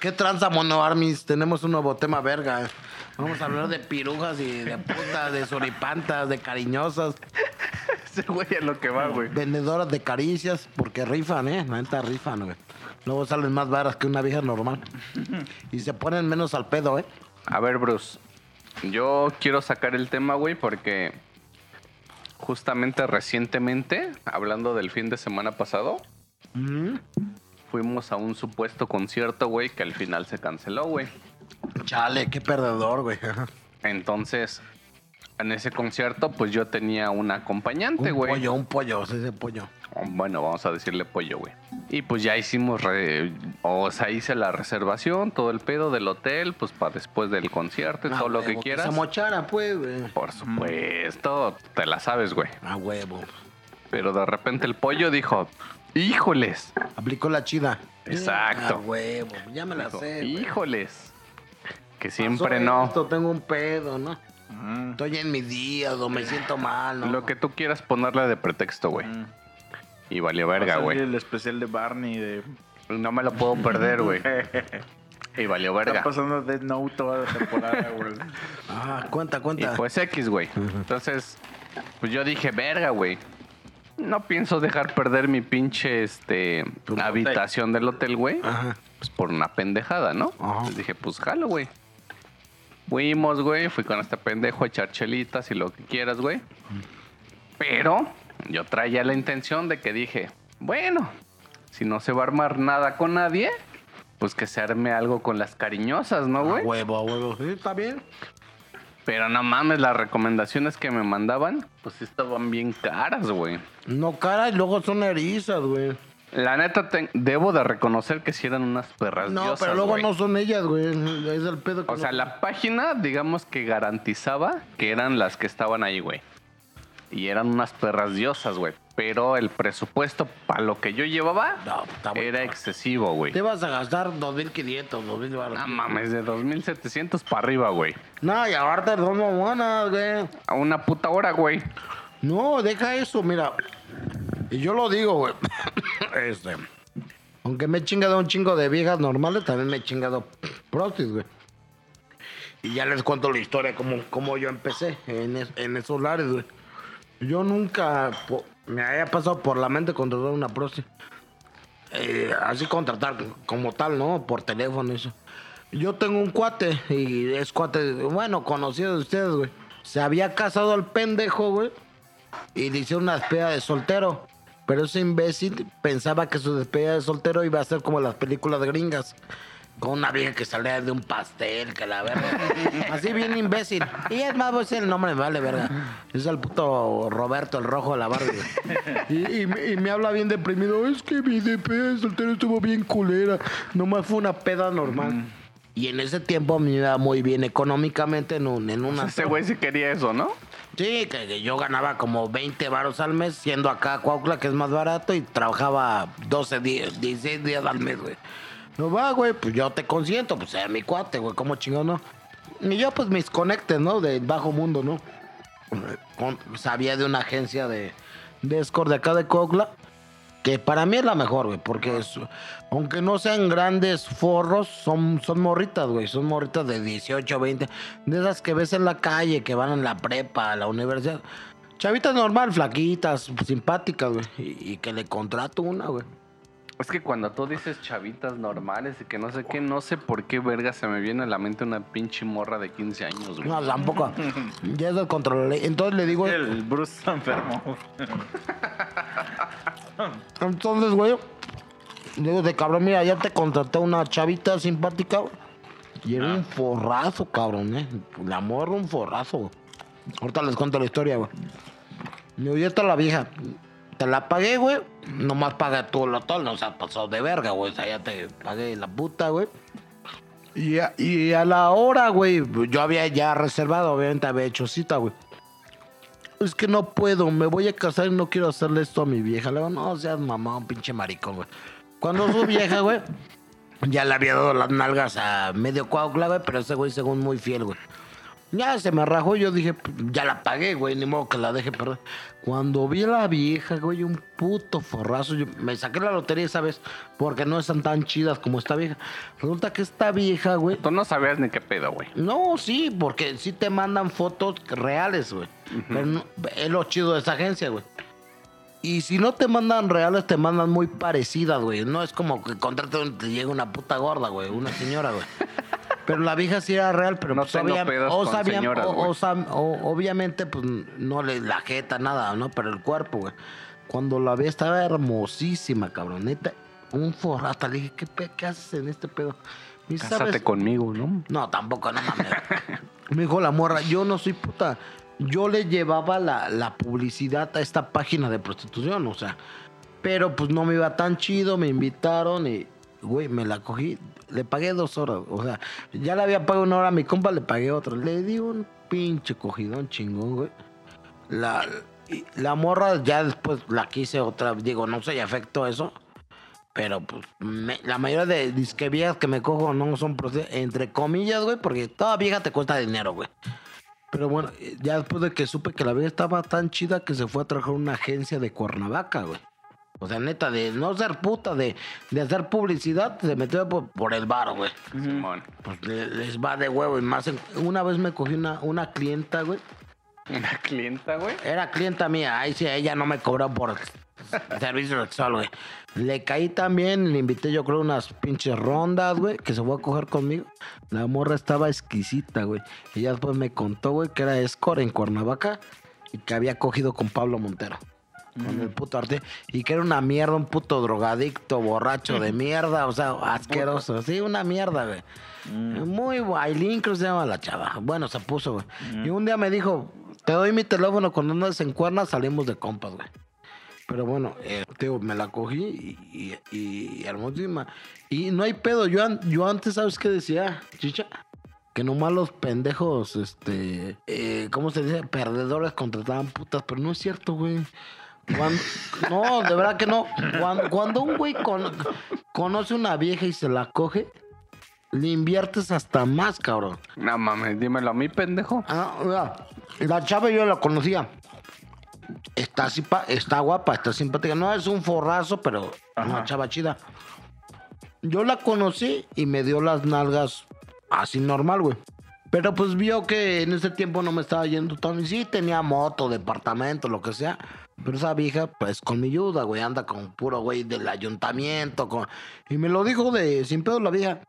¿Qué tranza, mono armis? Tenemos un nuevo tema verga. Vamos a hablar de pirujas y de putas, de soripantas, de cariñosas, Ese güey es lo que va, güey. vendedoras de caricias, porque rifan, ¿eh? La neta rifan, güey. Luego salen más varas que una vieja normal. Y se ponen menos al pedo, ¿eh? A ver, Bruce. Yo quiero sacar el tema, güey, porque justamente recientemente, hablando del fin de semana pasado, fuimos a un supuesto concierto, güey, que al final se canceló, güey. Chale, qué perdedor, güey. Entonces, en ese concierto, pues yo tenía un acompañante, Un güey. pollo, un pollo, ese pollo. Bueno, vamos a decirle pollo, güey. Y pues ya hicimos, re- o sea, hice la reservación, todo el pedo del hotel, pues para después del concierto y A todo lo que quieras. Se mochara, pues, güey. Por supuesto, te la sabes, güey. A huevo. Pero de repente el pollo dijo, híjoles, Aplicó la chida. Exacto. A huevo, ya me la Dijo, sé. güey. híjoles. Que siempre Pasó no. esto, tengo un pedo, ¿no? Estoy en mis días o me siento mal, ¿no? Lo que tú quieras ponerle de pretexto, güey. Mm. Y valió Va a verga, salir güey. El especial de Barney de. No me lo puedo perder, güey. Y valió Está verga. pasando Dead Note toda la temporada, güey. Ah, cuenta, Y cuenta. pues X, güey. Entonces, pues yo dije, verga, güey. No pienso dejar perder mi pinche este, Tu habitación del hotel, güey. Ajá. Pues por una pendejada, ¿no? Ajá. Entonces dije, pues jalo, güey. Fuimos, güey. Fui con este pendejo a echar chelitas y lo que quieras, güey. Pero yo traía la intención de que dije, bueno, si no se va a armar nada con nadie, pues que se arme algo con las cariñosas, ¿no, A güey? huevo, a huevo. Sí, está bien. Pero no mames, las recomendaciones que me mandaban, pues estaban bien caras, güey. No, cara, y luego son erizas, güey. La neta, te- debo de reconocer que sí eran unas perras No, diosas, pero luego no son ellas, güey. Es el pedo que O no- sea, la página, digamos que garantizaba que eran las que estaban ahí, güey. Y eran unas perras diosas, güey. Pero el presupuesto para lo que yo llevaba No, bueno. era excesivo, güey. Te vas a gastar 2.500, 2.000 baros. No mames, de 2.700 para arriba, güey. No, y aparte son buenas, güey. A una puta hora, güey. No, deja eso, mira. Y yo lo digo, güey. este. Aunque me he chingado un chingo de viejas normales, también me he chingado prostis, güey. Y ya les cuento la historia, como, como yo empecé en, es- en esos lares, güey. Yo nunca po- me haya pasado por la mente contratar una prosti. Eh, así contratar como tal, ¿no? Por teléfono, eso. Yo tengo un cuate, y es cuate, bueno, conocido de ustedes, güey. Se había casado al pendejo, güey. Y le hicieron una despedida de soltero. Pero ese imbécil pensaba que su despedida de soltero iba a ser como las películas gringas. Con una vieja que salía de un pastel, que la verga. Así bien imbécil. Y es más, voy a decir el nombre, me vale verga. Es el puto Roberto, el rojo de la Barbie. Y, y me- y me habla bien deprimido. Es que mi de soltero estuvo bien culera. Nomás fue una peda normal. Y en ese tiempo me iba muy bien económicamente en, un, en una... Ese güey sí quería eso, ¿no? Sí, que, que yo ganaba como 20 varos al mes, siendo acá Cuautla, que es más barato, y trabajaba 12 días, 16 días al mes, güey. No va, güey, pues yo te consiento, pues era mi cuate, güey, como chingón, ¿no? Y yo, pues mis conectes, ¿no? Del bajo mundo, ¿no? Sabía de una agencia de, de escort de acá de Cuautla, que para mí es la mejor, güey, porque es- aunque no sean grandes forros, son, son morritas, güey, son morritas de 18, 20, de esas que ves en la calle, que van en la prepa, a la universidad. Chavitas normal, flaquitas, simpáticas, güey, y, y que le contrato una, güey. Es que cuando tú dices chavitas normales y que no sé qué, no sé por qué verga se me viene a la mente una pinche morra de 15 años, güey. No, tampoco. ya es del control. Entonces le digo, El Bruce está enfermo. entonces, güey, le digo de cabrón, mira, ya te contraté una chavita simpática, güey. Y era un forrazo, cabrón, eh. La morra, un forrazo, güey. Ahorita les cuento la historia, güey. Me digo, ya está la vieja. Te la pagué, güey. Nomás paga tú el hotel, no se ha pasado de verga, güey. O sea, ya te pagué la puta, güey. Y a, y a la hora, güey, yo había ya reservado, obviamente había hecho cita, güey. Es que no puedo, me voy a casar y no quiero hacerle esto a mi vieja. Le digo, no seas mamá, un pinche maricón, güey. Cuando su vieja, güey, ya le había dado las nalgas a medio coaugla, güey, pero ese güey según muy fiel, güey. Ya se me rajó yo dije, "Pues, ya la pagué, güey, ni modo que la deje perder. Cuando vi a la vieja, güey, un puto forrazo, yo me saqué la lotería esa vez porque no están tan chidas como esta vieja. Resulta que esta vieja, güey, Tú no sabías ni qué pedo, güey. no, sí, porque sí te mandan fotos reales, güey. Pero no- es lo chido de esa agencia, güey. Y si no te mandan reales, te mandan muy parecidas, güey. No es como que contrate te llega una puta gorda, güey, una señora, güey. Pero la vieja sí era real, pero No pues, tengo obvia- pedos o con sabían- señoras, o- o o- obviamente, pues no le la jeta, nada, ¿no? Pero el cuerpo, güey. Cuando la vi estaba hermosísima, cabrón. Neta, un forrata. Le dije, ¿qué, qué haces en este pedo? Me Cásate "¿Sabes? conmigo, ¿no? No, tampoco, no mames. Me dijo la morra, yo no soy puta. Yo le llevaba la, la publicidad a esta página de prostitución, o sea. Pero pues no me iba tan chido, me invitaron y, güey, me la cogí. Le pagué dos horas, o sea, ya le había pagado una hora a mi compa, le pagué otra. Le di un pinche cogidón chingón, güey. La, la morra ya después la quise otra, digo, no sé, afectó eso. Pero pues me- la mayoría de disque que me cojo no son entre comillas, güey, porque toda vieja te cuesta dinero, güey. Pero bueno, ya después de que supe que la vieja estaba tan chida que se fue a trabajar a una agencia de Cuernavaca, güey. O sea, neta, de no ser puta, de, de hacer publicidad, se metió por, por el bar, güey. Simón. Pues le- les va de huevo. Y más, una vez me cogí una, una clienta, güey. Una clienta, güey. Era clienta mía. Ahí sí, ella no me cobró por servicio sexual, güey. Le caí también, le invité yo creo unas pinches rondas, güey, que se fue a coger conmigo. La morra estaba exquisita, güey. Y ya después me contó, güey, que era escort en Cuernavaca y que había cogido con Pablo Montero. Con el puto arte. Y que era una mierda, un puto drogadicto, borracho de mierda, o sea, asqueroso. Sí, una mierda, güey. Muy Ailín, creo que se llama la chava. Bueno, se puso, güey. Y un día me dijo, te doy mi teléfono cuando andas en cuerna, salimos de compas, güey. Pero bueno, eh, digo, me la cogí y, y- y hermosísima. Y no hay pedo. Yo, an- yo antes, ¿sabes qué decía, chicha? Que nomás los pendejos, este, eh, ¿cómo se dice? Perdedores contrataban putas, pero no es cierto, güey. Cuando- no, de verdad que no. Cuando, cuando un güey con- conoce una vieja y se la coge, le inviertes hasta más, cabrón. No mames, dímelo a mí, pendejo. Ah, mira, la chava yo la conocía. Está, está guapa, está simpática. No es un forrazo, pero una Ajá. chava chida. Yo la conocí y me dio las nalgas así normal, güey. Pero pues vio que en ese tiempo no me estaba yendo tan... Sí, tenía moto, departamento, lo que sea. Pero esa vieja, pues con mi ayuda, güey, anda con puro güey del ayuntamiento. Con... Y me lo dijo de sin pedo la vieja.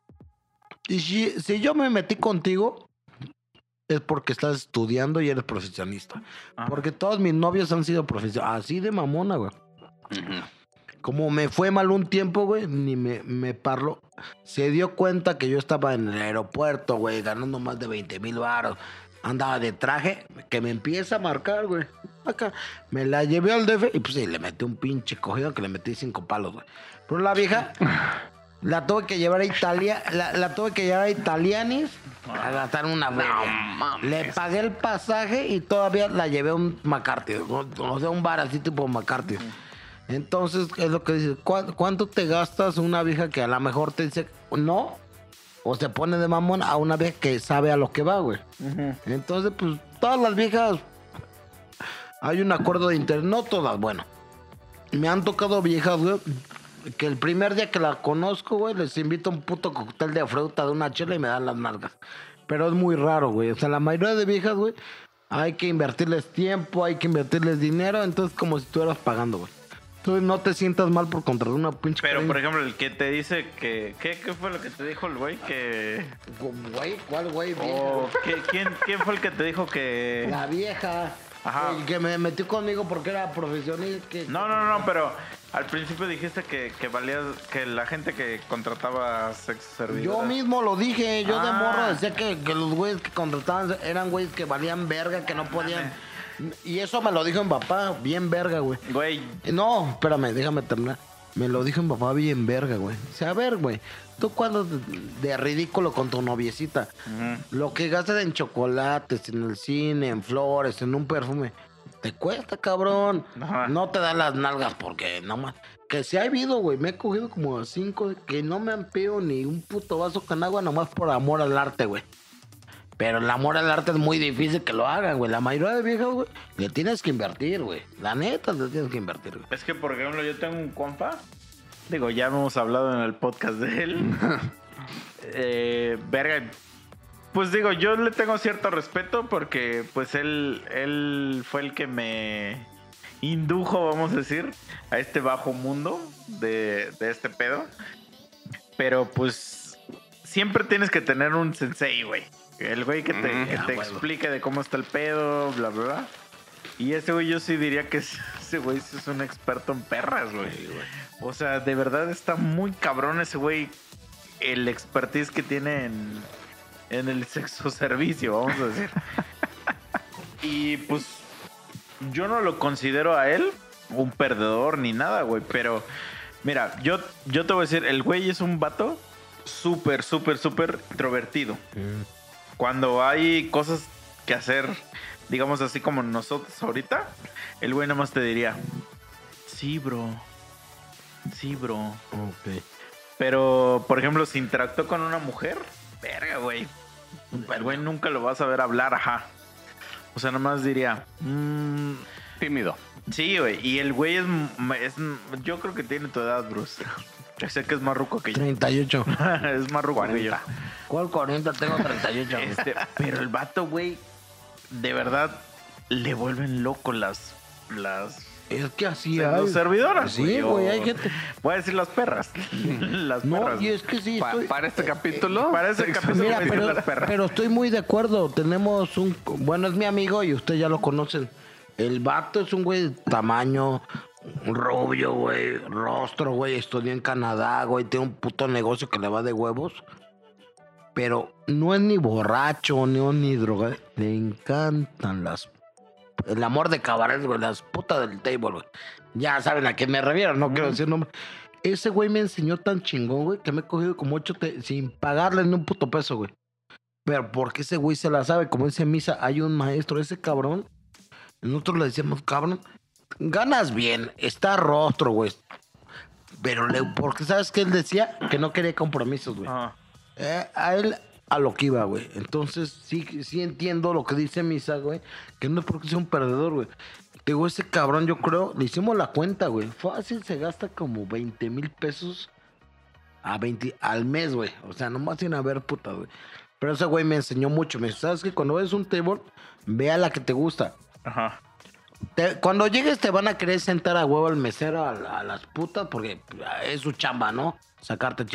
Y si, si yo me metí contigo, es porque estás estudiando y eres profesionista. Ah. Porque todos mis novios han sido profesionistas. Así de mamona, güey. Como me fue mal un tiempo, güey, ni me, me parló. Se dio cuenta que yo estaba en el aeropuerto, güey, ganando más de 20 mil baros. Andaba de traje, que me empieza a marcar, güey. Acá. Me la llevé al DF y pues sí, le metí un pinche cogido que le metí cinco palos, güey. Pero la vieja, la tuve que llevar a Italia, la, la tuve que llevar a Italianis a gastar una mames. Le pagué el pasaje y todavía la llevé a un McCarthy, o o sea, un bar así tipo McCarthy. Entonces, es lo que dices, ¿cuán- ¿cuánto te gastas una vieja que a lo mejor te dice no? O se pone de mamón a una vieja que sabe a lo que va, güey. Entonces, pues, todas las viejas, hay un acuerdo de interés, no todas, bueno. Me han tocado viejas, güey, que el primer día que la conozco, güey, les invito a un puto cóctel de fruta de una chela y me dan las nalgas. Pero es muy raro, güey. O sea, la mayoría de viejas, güey, hay que invertirles tiempo, hay que invertirles dinero, entonces como si estuvieras pagando, güey. Entonces no te sientas mal por contratar una pinche... Pero, cariño. por ejemplo, el que te dice que... ¿Qué, qué fue lo que te dijo el güey? Que... Güey, ¿cuál güey? vieja? o ¿qué- quién, ¿Quién fue el que te dijo que...? La vieja. Ajá. el Que me metió conmigo porque era profesional. Que... No, no, no, pero al principio dijiste que, que valía... Que la gente que contrataba sexo servidor... Yo mismo lo dije, yo de Ah. morro decía que, que los güeyes que contrataban eran güeyes que valían verga, que no podían. Y eso me lo dijo mi papá, bien verga, güey. Güey, No, espérame, déjame terminar. Me lo dijo mi papá bien verga, güey. O sea, a ver, güey, tú cuando de, de ridículo con tu noviecita, lo que gastas en chocolates, en el cine, en flores, en un perfume, te cuesta, cabrón. No te dan las nalgas porque no más. Que si ha habido, güey, me he cogido como cinco que no me han pedido ni un puto vaso con agua nomás por amor al arte, güey. Pero el amor al arte es muy difícil que lo hagan, güey. La mayoría de viejas, güey, le tienes que invertir, güey. La neta, le tienes que invertir, güey. Es que, por ejemplo, yo tengo un compa. Digo, ya hemos hablado en el podcast de él. eh, verga. Pues digo, yo le tengo cierto respeto porque, pues, él, él fue el que me indujo, vamos a decir, a este bajo mundo de, de este pedo. Pero, pues, siempre tienes que tener un sensei, güey. El güey que te, Mm, que ah, te explique de cómo está el pedo, bla, bla, bla. Y ese güey yo sí diría que es- ese güey es un experto en perras, güey. O sea, de verdad está muy cabrón ese güey. El expertise que tiene en, en el sexo servicio, vamos a decir. y pues yo no lo considero a él un perdedor ni nada, güey. Pero mira, yo, yo te voy a decir, el güey es un vato súper, súper, súper introvertido cuando hay cosas que hacer, digamos así como nosotros ahorita, el güey nada más te diría, sí, bro, sí, bro. Ok. Pero, por ejemplo, si interactuó con una mujer, verga, güey. El güey nunca lo vas a ver hablar, ajá. O sea, nada más diría, "Mm, Tímido. sí, güey. Y el güey es, es yo creo que tiene tu edad, Bruce. Sé que es más ruco que yo. 38. es más ruco que yo. 40. ¿Cuál 40? Tengo 38. güey. Este, pero el vato, güey, de verdad le vuelven loco las las Es que así las hay. servidoras. Sí, o- güey, hay gente. Voy a decir las perras. las No, perras. y es que sí. Pa- estoy- para este capítulo. Para ese capítulo Mira, pero, las perras. pero estoy muy de acuerdo. Tenemos un. Bueno, es mi amigo y ustedes ya lo conocen. El vato es un güey de tamaño, rubio, güey, rostro, güey. Estudió en Canadá, güey. Tiene un puto negocio que le va de huevos. Pero no es ni borracho, ni, ni droga. Le encantan las. El amor de cabaret, güey. Las putas del table, güey. Ya saben a qué me refiero, no quiero decir nombre. Ese güey me enseñó tan chingón, güey, que me he cogido como ocho te- sin pagarle ni un puto peso, güey. Pero porque ese güey se la sabe, como dice Misa, hay un maestro, ese cabrón. Nosotros le decíamos, cabrón, ganas bien, está rostro, güey. Pero le, porque sabes que él decía que no quería compromisos, güey. Ajá. Eh, a él a lo que iba, güey. Entonces sí, sí entiendo lo que dice Misa, güey. Que no es porque sea un perdedor, güey. Te Digo, ese cabrón, yo creo, le hicimos la cuenta, güey. Fácil se gasta como 20 mil pesos a 20, al mes, güey. O sea, nomás sin haber puta, güey. Pero ese güey me enseñó mucho. Me dijo, ¿sabes que Cuando ves un table, vea la que te gusta. Ajá. Te- cuando llegues te van a querer sentar a huevo al mesero, a, la- a las putas, porque es su chamba, ¿no? Sacarte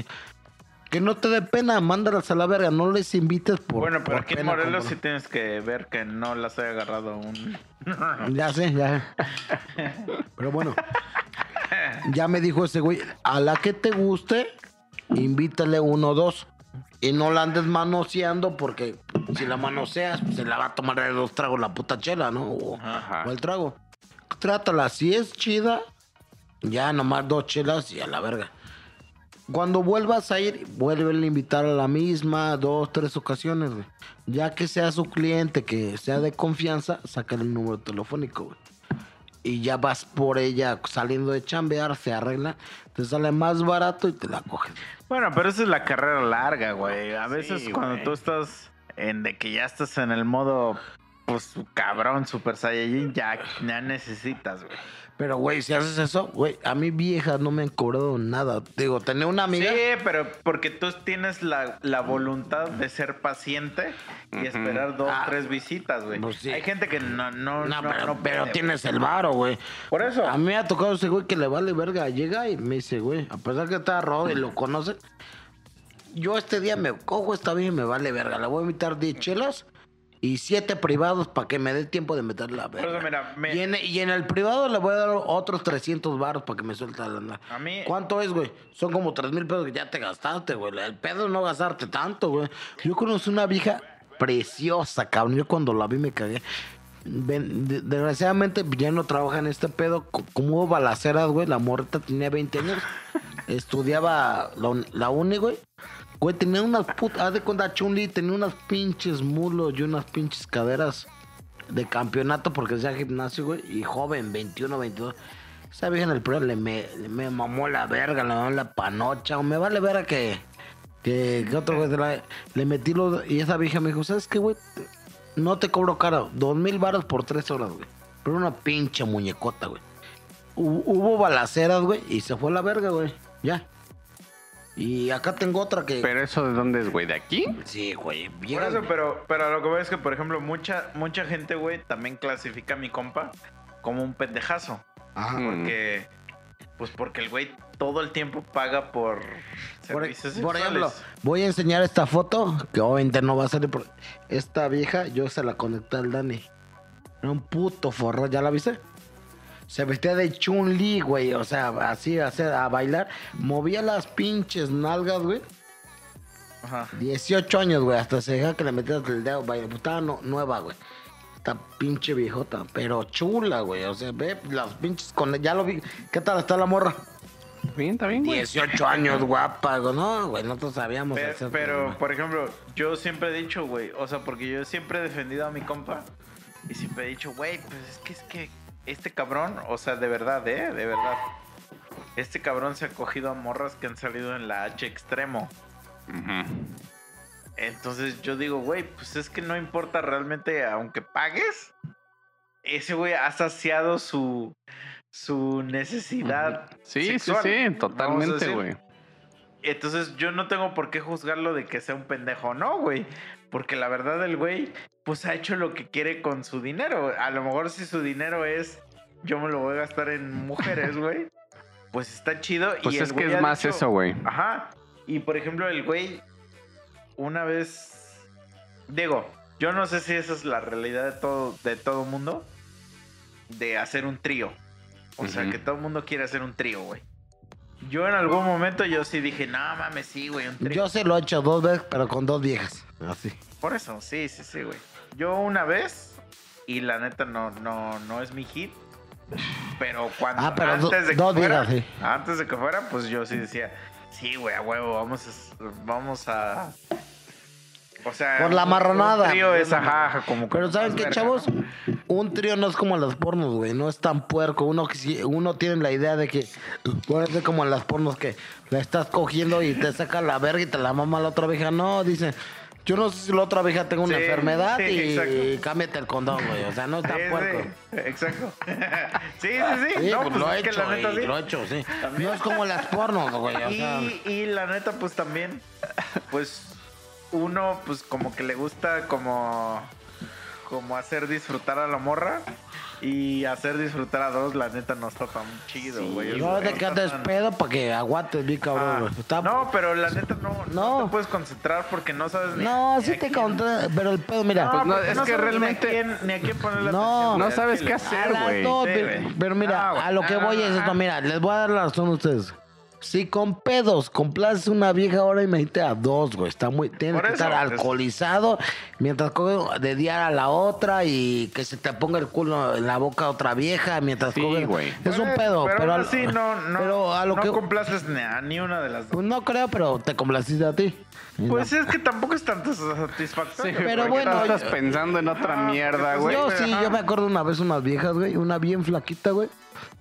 Que no te dé pena, mándalas a la verga, no les invites por bueno, pero por aquí en Morelos sí tienes que ver que no las haya agarrado un. Ya sé, ya. Pero bueno, ya me dijo ese güey, a la que te guste, invítale uno o dos. Y no la andes manoseando porque si la manoseas, pues, se la va a tomar de dos tragos la puta chela, ¿no? O, el trago. Trátala, si es chida, ya nomás dos chelas y a la verga. Cuando vuelvas a ir, vuelve a invitar a la misma dos, tres ocasiones, güey. Ya que sea su cliente, que sea de confianza, sácale el número telefónico, güey. Y ya vas por ella saliendo de chambear, se arregla, te sale más barato y te la coges. Bueno, pero esa es la carrera larga, güey. A veces Sí, cuando güey. tú estás en de que ya estás en el modo, pues cabrón, super saiyajin, ya, ya necesitas, güey. Pero, güey, si haces eso, güey, a mí viejas no me han cobrado nada. Digo, tenía una amiga. Sí, pero porque tú tienes la, la voluntad de ser paciente y esperar dos, Ah, tres visitas, güey. pues sí. Hay gente que no, no, No, no, pero, no pero puede, tienes el varo, güey. Por eso. A mí me ha tocado ese güey que le vale verga. Llega y me dice, güey, a pesar que está rojo y lo conoce, yo este día me cojo esta vieja y me vale verga. Le voy a invitar 10 chelas y 7 privados para que me dé tiempo de meter la verga. eso, mira, me- y, en, y en el privado le voy a dar otros 300 baros para que me suelte la lana. A mí- ¿Cuánto es, güey? Son como 3 mil pesos que ya te gastaste, güey. El pedo es no gastarte tanto, güey. Yo conocí una vieja preciosa, cabrón. Yo cuando la vi me cagué. Desgraciadamente ya no trabaja en este pedo. Co- Como hubo balaceras, güey. La morrita tenía 20 años. estudiaba la uni, güey. Güey, tenía unas putas. Haz de cuenta, Chun-Li tenía unas pinches mulos y unas pinches caderas de campeonato porque hacía gimnasio, güey. Y joven, 21, 22. Esa vieja en el pre le me, me mamó la verga, le mamó la panocha. O me vale verga que, Que, otro güey la- le metí los. Y esa vieja me dijo, ¿sabes qué, güey? No te cobro caro. Dos mil baros por tres horas, güey. Pero una pinche muñecota, güey. Hu- Hubo balaceras, güey, y se fue a la verga, güey. Ya. Y acá tengo otra que. Pero eso de dónde es, güey, de aquí? Sí, güey. Por eso, pero, pero lo que veo es que, por ejemplo, mucha, mucha gente, güey, también clasifica a mi compa como un pendejazo. Ajá. Porque, pues porque el güey todo el tiempo paga por Por, servicios por sexuales. ejemplo, voy a enseñar esta foto, que obviamente no va a salir. por- Esta vieja, yo se la conecté al Dani. Era un puto forro, ¿ya la viste? Se vestía de Chun-Li, güey. O sea, así, así, a bailar. Movía las pinches nalgas, güey. Ajá. 18 años, güey. Hasta se deja que le metieras el dedo. Vaya, pues, estaba no- nueva, güey. Esta pinche viejota. Pero chula, güey. O sea, ve las pinches con... Ya lo vi. ¿Qué tal está la morra? Bien, está bien, güey. 18 años, guapa. güey. No, güey, nosotros sabíamos Pero, hacer pero, por ejemplo, yo siempre he dicho, güey, o sea, porque yo siempre he defendido a mi compa y siempre he dicho, güey, pues es que es que este cabrón, o sea, de verdad, ¿eh? De verdad. Este cabrón se ha cogido a morras que han salido en la H extremo. Entonces yo digo, güey, pues es que no importa realmente, aunque pagues, ese güey ha saciado su, su necesidad. Sí, sexual, sí, sí, totalmente, güey. Entonces yo no tengo por qué juzgarlo de que sea un pendejo, no, güey. Porque la verdad el güey, pues ha hecho lo que quiere con su dinero. A lo mejor si su dinero es, yo me lo voy a gastar en mujeres, güey. Pues está chido. Pues y el es que es más dicho- eso, güey. Ajá. Y por ejemplo, el güey, una vez. Digo, yo no sé si esa es la realidad de todo, de todo mundo. De hacer un trío. O sea, que todo el mundo quiere hacer un trío, güey. Yo en algún momento yo sí dije, no mames, sí, güey, un trío. Yo se lo he hecho dos veces, pero con dos viejas. Así. Por eso, sí, sí, sí, güey. Yo una vez, y la neta no, no, no es mi hit. Pero cuando Ah, pero antes de que fuera, sí. antes de que fuera, pues yo sí decía, sí, güey, a huevo, vamos a, vamos a, o sea, Por la marranada. Un trío es ajá, como que Pero ¿saben qué, verga, chavos? ¿no? Un trío no es como los pornos, güey. No es tan puerco. Uno, uno tiene la idea de que puede ser como en las pornos que la estás cogiendo y te saca la verga y te la mama la otra vieja. No, dice. Yo no sé si la otra vieja tenga una Sí, enfermedad sí, y exacto. cámbiate el condón, güey. O sea, no es tan Sí, puerco. exacto. sí, sí, sí. No, pues pues lo he hecho, la neta lo he hecho, sí. También. No es como las pornos, güey. O sea, Y, y la neta, pues también, pues uno, pues como que le gusta como, como hacer disfrutar a la morra. Y hacer disfrutar a dos, la neta, no está tan chido, güey. no Eso de que está andes tan- pedo para que aguantes bien cabrón, Ah. Está- No, pero la neta no, no. No. te puedes concentrar porque no sabes ni. No, ni sí a te contra, pero el pedo, mira. Pues no, porque es que sabes ni a realmente- quién- Ni a quién ponerle No, atención, no sabes qué hacer, güey. Sí, pero, mira, Ah, a lo que voy es Ah. esto, mira, les voy a dar la razón a ustedes. Si con pedos complaces una vieja ahora imagínate a dos, güey. Está muy, tienes Por que eso, estar es- alcoholizado mientras coge de diar a la otra y que se te ponga el culo en la boca a otra vieja mientras Sí, coge. güey. Es un Pues, pedo, pero, pero así no, no, pero a lo no que complaces ni a ni una de las dos. pues no creo, pero te complaciste a ti. Pues es que tampoco es tanto satisfactorio. Sí, pero bueno, estás yo- pensando en otra Ah, mierda, porque güey. Yo sí, yo me acuerdo una vez unas viejas, güey, una bien flaquita, güey.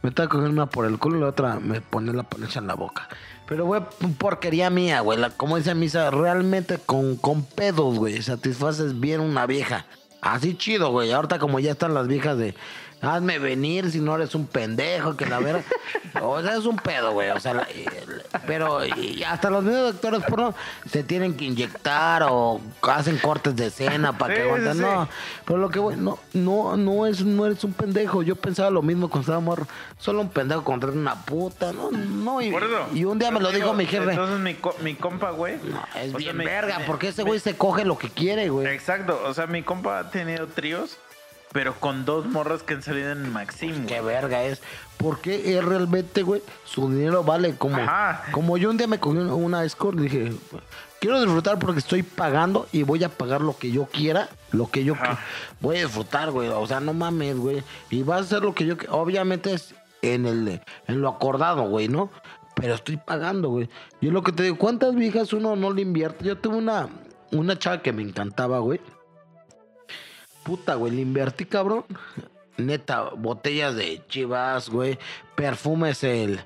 Me estaba cogiendo una por el culo y la otra me pone la panocha en la boca. Pero, güey, porquería mía, güey. Como dice Misa, realmente con, con pedos, güey, satisfaces bien una vieja. Así chido, güey. Ahorita como ya están las viejas de... Hazme venir si no eres un pendejo, que la verdad... o sea, es un pedo, güey. O sea, la- pero y hasta los mismos doctores porno se tienen que inyectar o hacen cortes de escena para que Sí, aguanten. sí. No, pero lo que voy, no, no, no es, no eres un pendejo. Yo pensaba lo mismo cuando estaba morro. Solo un pendejo contra una puta, no, no. Y, un día me lo dijo mi jefe. Entonces mi, co- mi compa, güey. No, es sea, bien verga, mi- porque ese güey se coge lo que quiere, güey. Exacto. O sea, mi compa ha tenido tríos, pero con dos morras que han salido en Maxim, Qué güey. verga es. Porque él realmente, güey, su dinero vale como. Ajá. Como yo un día me cogí una- escort y dije, quiero disfrutar porque estoy pagando y voy a pagar lo que yo quiera, lo que yo quiera. Voy a disfrutar, güey. O sea, no mames, güey. Y vas a hacer lo que yo quiera. Obviamente es en el en lo acordado, güey, ¿no? Pero estoy pagando, güey. Yo lo que te digo, ¿cuántas viejas uno no le invierte? Yo tuve una, una chava que me encantaba, güey. Puta, güey, le invertí, cabrón. Neta, botellas de chivas, güey. Perfumes el,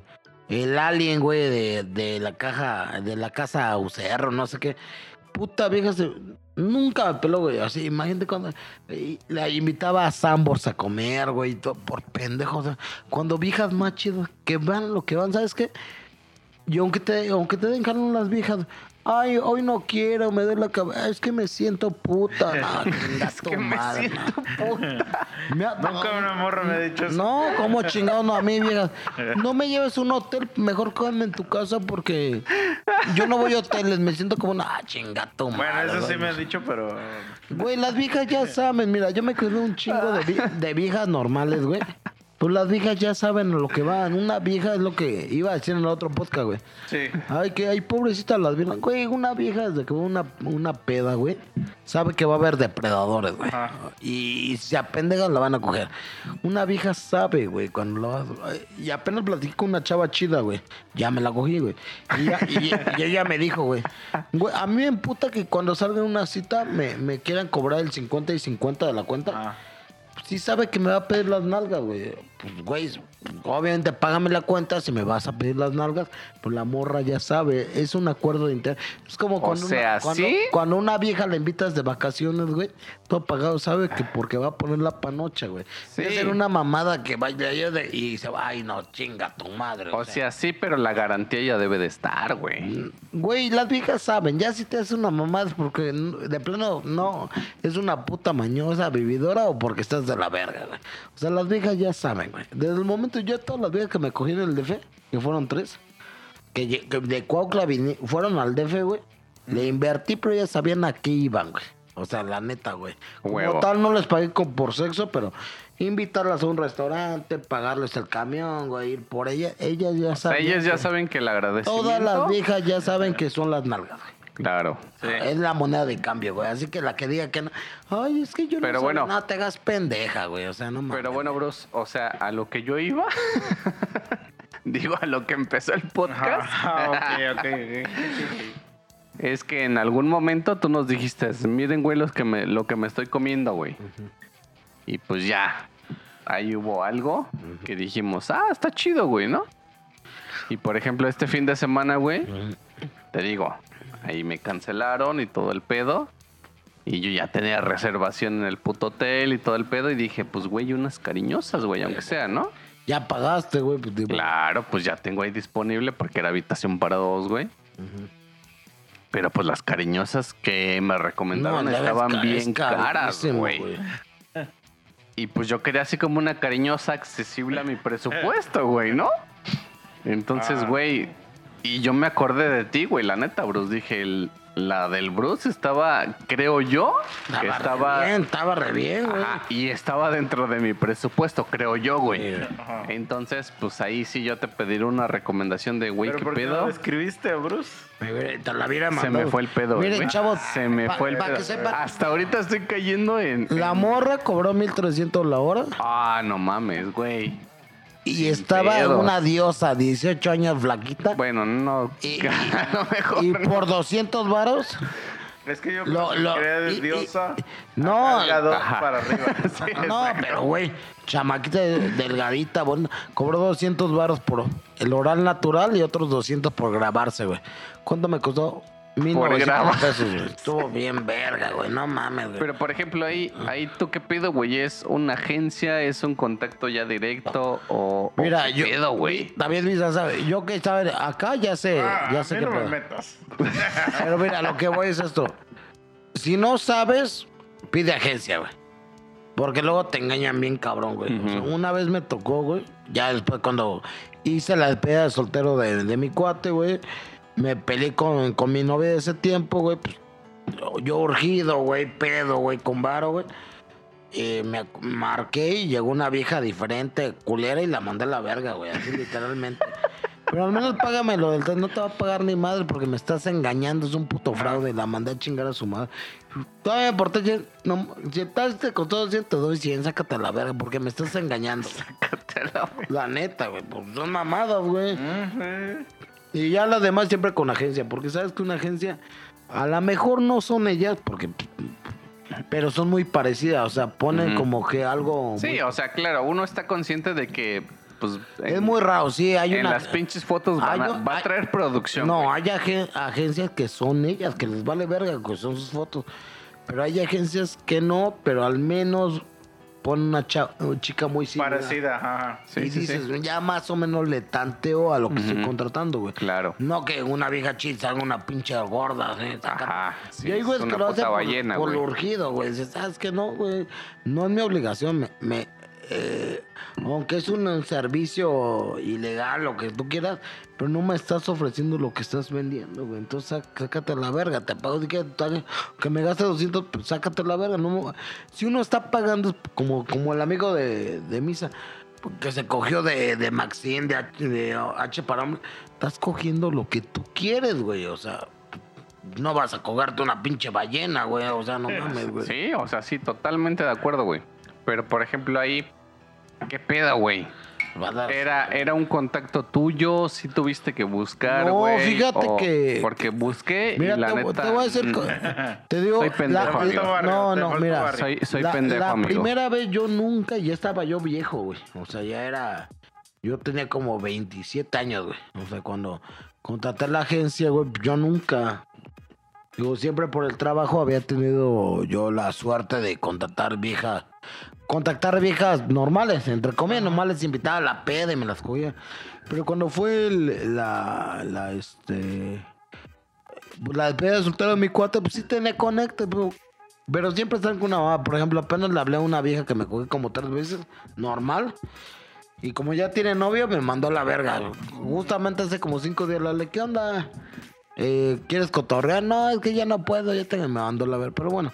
el alien, güey, de, de la caja, de la casa UCR, no sé qué. Puta vieja, nunca me peló, güey. Así, imagínate cuando la invitaba a Sambors a comer, güey, todo por pendejos. cuando viejas más chidas que van lo que van, ¿sabes qué? Y aunque te, aunque te den las viejas, ay, hoy no quiero, me doy la cabeza, es que me siento puta. No, chinga Es que me siento puta. Me ha- Nunca una morra me ha dicho eso. no, como chingado, no, a mí, vieja. No me lleves a un hotel, mejor quédame en tu casa porque yo no voy a hoteles, me siento como una ah, chinga tu Bueno, madre, eso sí me han dicho, pero. Güey, las viejas ya saben, mira, yo me quedé un chingo de viejas normales, güey. Pues las viejas ya saben a lo que van. Una vieja es lo que iba a decir en el otro podcast, güey. Sí. Ay, que hay pobrecitas las viejas. Güey, una vieja desde que va una, una peda, güey, sabe que va a haber depredadores, güey. Ajá. Y, si apendejan la van a coger. Una vieja sabe, güey, cuando la vas... Y apenas platiqué con una chava chida, güey. Ya me la cogí, güey. Y, ya- y- y ella me dijo, güey. Güey, a mí me emputa que cuando salga una cita me, me quieran cobrar el 50 y 50 de la cuenta. Ah. Sí sabe que me va a pedir las nalgas, güey. Güey, obviamente págame la cuenta si me vas a pedir las nalgas. Pues la morra ya sabe. Es un acuerdo de interés. Es como cuando, sea, una, cuando, ¿sí? cuando una vieja la invitas de vacaciones, güey. Todo pagado, sabe que porque va a poner la panocha, güey. Sí. Ser una mamada que vaya y se va, ay, no, chinga tu madre. O sea, sí, pero la garantía ya debe de estar, güey. Güey, las viejas saben, ya si te hace una mamada es porque n- de plano no, es una puta mañosa vividora o porque estás de la verga, güey. O sea, las viejas ya saben, güey. Desde el momento yo todas las viejas que me cogí en el DF, que fueron tres, que, que de Cuautla vine- fueron al DF, güey, le invertí, pero ya sabían a qué iban, güey. O sea, la neta, güey. Como Huevo. tal, no les pagué con- por sexo, pero invitarlas a un restaurante, pagarles el camión, güey, ir por ella, ellas ya O sea, saben. ellas ya saben que el agradecimiento... Todas las viejas ya saben que son las nalgas, güey. Claro. Es la moneda de cambio, güey. Así que la que diga que no. Ay, es que yo Pero no sé. bueno. No te hagas pendeja, güey. O sea, no mames. Pero bueno, Bruce, o sea, a lo que yo iba... Digo, a lo que empezó el podcast. Ah, ok, ok, ok. Es que en algún momento tú nos dijiste, miren, güey, los que me, lo que me estoy comiendo, güey. Y pues ya, ahí hubo algo que dijimos, ah, está chido, güey, ¿no? Y por ejemplo, este fin de semana, güey, te digo, ahí me cancelaron y todo el pedo. Y yo ya tenía reservación en el puto hotel y todo el pedo. Y dije, pues, güey, unas cariñosas, güey, aunque sea, ¿no? Ya pagaste, güey. Pues, Claro, pues ya tengo ahí disponible porque era habitación para dos, güey. Pero pues las cariñosas que me recomendaron no, estaban bien es caras, güey. Y pues yo quería así como una cariñosa accesible a mi presupuesto, güey, ¿no? Entonces, Ah. Y yo me acordé de ti, güey, la neta, Bruce. Dije, el- la del Bruce estaba, creo yo, que Estaba, estaba... re bien, estaba re bien, güey. Ajá, y estaba dentro de mi presupuesto, creo yo, güey. Entonces, pues ahí sí yo te pediré una recomendación de, güey, ¿Pero ¿qué por qué no pedo? escribiste, Bruce? Me hubiera- Te la hubiera Se mandado. me fue el pedo, Miren, güey. chavos. Se me pa- fue el pedo. Hasta ahorita estoy cayendo en... La en- morra cobró 1300 la hora Ah, no mames, güey. Y estaba una diosa, 18 años flaquita. Bueno, no. Y- lo mejor y no. por 200 varos. Es que yo Lo- lo- y- diosa. no, para arriba. Sí, No, pero güey, chamaquita de- delgadita, bonita, cobró 200 baros por el oral natural y otros 200 por grabarse, güey. ¿Cuánto me costó? 1900 grabar. pesos, güey. Estuvo bien verga, güey, no mames, güey. Pero por ejemplo, ahí, ahí tú qué pedo, güey, ¿es una agencia, es un contacto ya directo o, o Mira, qué yo, pedo, güey? David Misa sabe, yo que estaba acá ya sé, Ah, ya a sé mí qué no me pedo. metas. Pero mira, lo que voy es esto. Si no sabes, pide agencia, güey. Porque luego te engañan bien cabrón, güey. O sea, una vez me tocó, güey. Ya después cuando hice la despedida de soltero de, de mi cuate, güey. Me peleé con, con mi novia de ese tiempo, güey. pues, yo urgido, güey, pedo, güey, con varo, güey. Y me marqué y llegó una vieja diferente, culera, y la mandé a la verga, güey. Así literalmente. Pero al menos págame lo del. No te va a pagar ni madre porque me estás engañando. Es un puto fraude. La mandé a chingar a su madre. Todavía bien. No, si tal te costó 100, te doy 100. Sácate a la verga porque me estás engañando. Sácatela, güey. La neta, güey. Pues son mamadas, güey. Ujú. Y ya las demás siempre con agencia. Porque sabes que una agencia, a lo mejor no son ellas, porque. Pero son muy parecidas. O sea, ponen como que algo. Sí, muy- o sea, claro, uno está consciente de que pues. Es en- muy raro, sí, hay En una... las pinches fotos van a- va a traer producción. No, güey. hay agen- agencias que son ellas, que les vale verga, que son sus fotos. Pero hay agencias que no, pero al menos ponen una, una chica muy similar. Parecida, ajá. Sí, y sí, dices, sí. ya más o menos le tanteo a lo que estoy contratando, güey. Claro. No que una vieja chis salga una pinche gorda, ¿eh? Ajá, sí, y hay güeyes es que lo hacen puta por, por lo güey. urgido, güey. Dices, ¿sabes que No, güey. No es mi obligación. Me, me, eh, aunque es un servicio ilegal, lo que tú quieras, pero no me estás ofreciendo lo que estás vendiendo, güey. Entonces, sácate la verga. Te pago te- que me gaste 200, pues sácate la verga. No, si uno está pagando, como, como el amigo de, de Misa, que se cogió de, de Maxine, de H, de H para hombre, estás cogiendo lo que tú quieres, güey. O sea, no vas a cogerte una pinche ballena, güey. O sea, no mames, güey. Sí, o sea, sí, totalmente de acuerdo, güey. Pero, por ejemplo, ahí, ¿qué pedo, güey? Va a dar- Era, era un contacto tuyo, sí tuviste que buscar, No, fíjate o- que- Porque busqué Mira, y la te, neta... te voy a mm, Te digo. Soy pendejo, la- no, no, mira. Soy, soy la, pendejo, la amigo. primera vez yo nunca, ya estaba yo viejo, güey. O sea, ya era. Yo tenía como 27 años, güey. O sea, cuando contraté la agencia, güey, yo nunca. Digo, siempre por el trabajo había tenido yo la suerte de contratar viejas. Contactar viejas normales, entre comillas, normales, invitaba a la peda y me las cogía. Pero cuando fue el- la, la, este. La despedida de soltero de mi cuate, pues sí tenía conecte, pero, pero siempre están con una mamá. Por ejemplo, apenas le hablé a una vieja que me cogí como tres veces, normal. Y como ya tiene novio, me mandó a la verga. Justamente hace como cinco días le hablé, ¿qué onda? Eh, ¿Quieres cotorrear? No, es que ya no puedo, ya te me mandó a la verga. Pero bueno,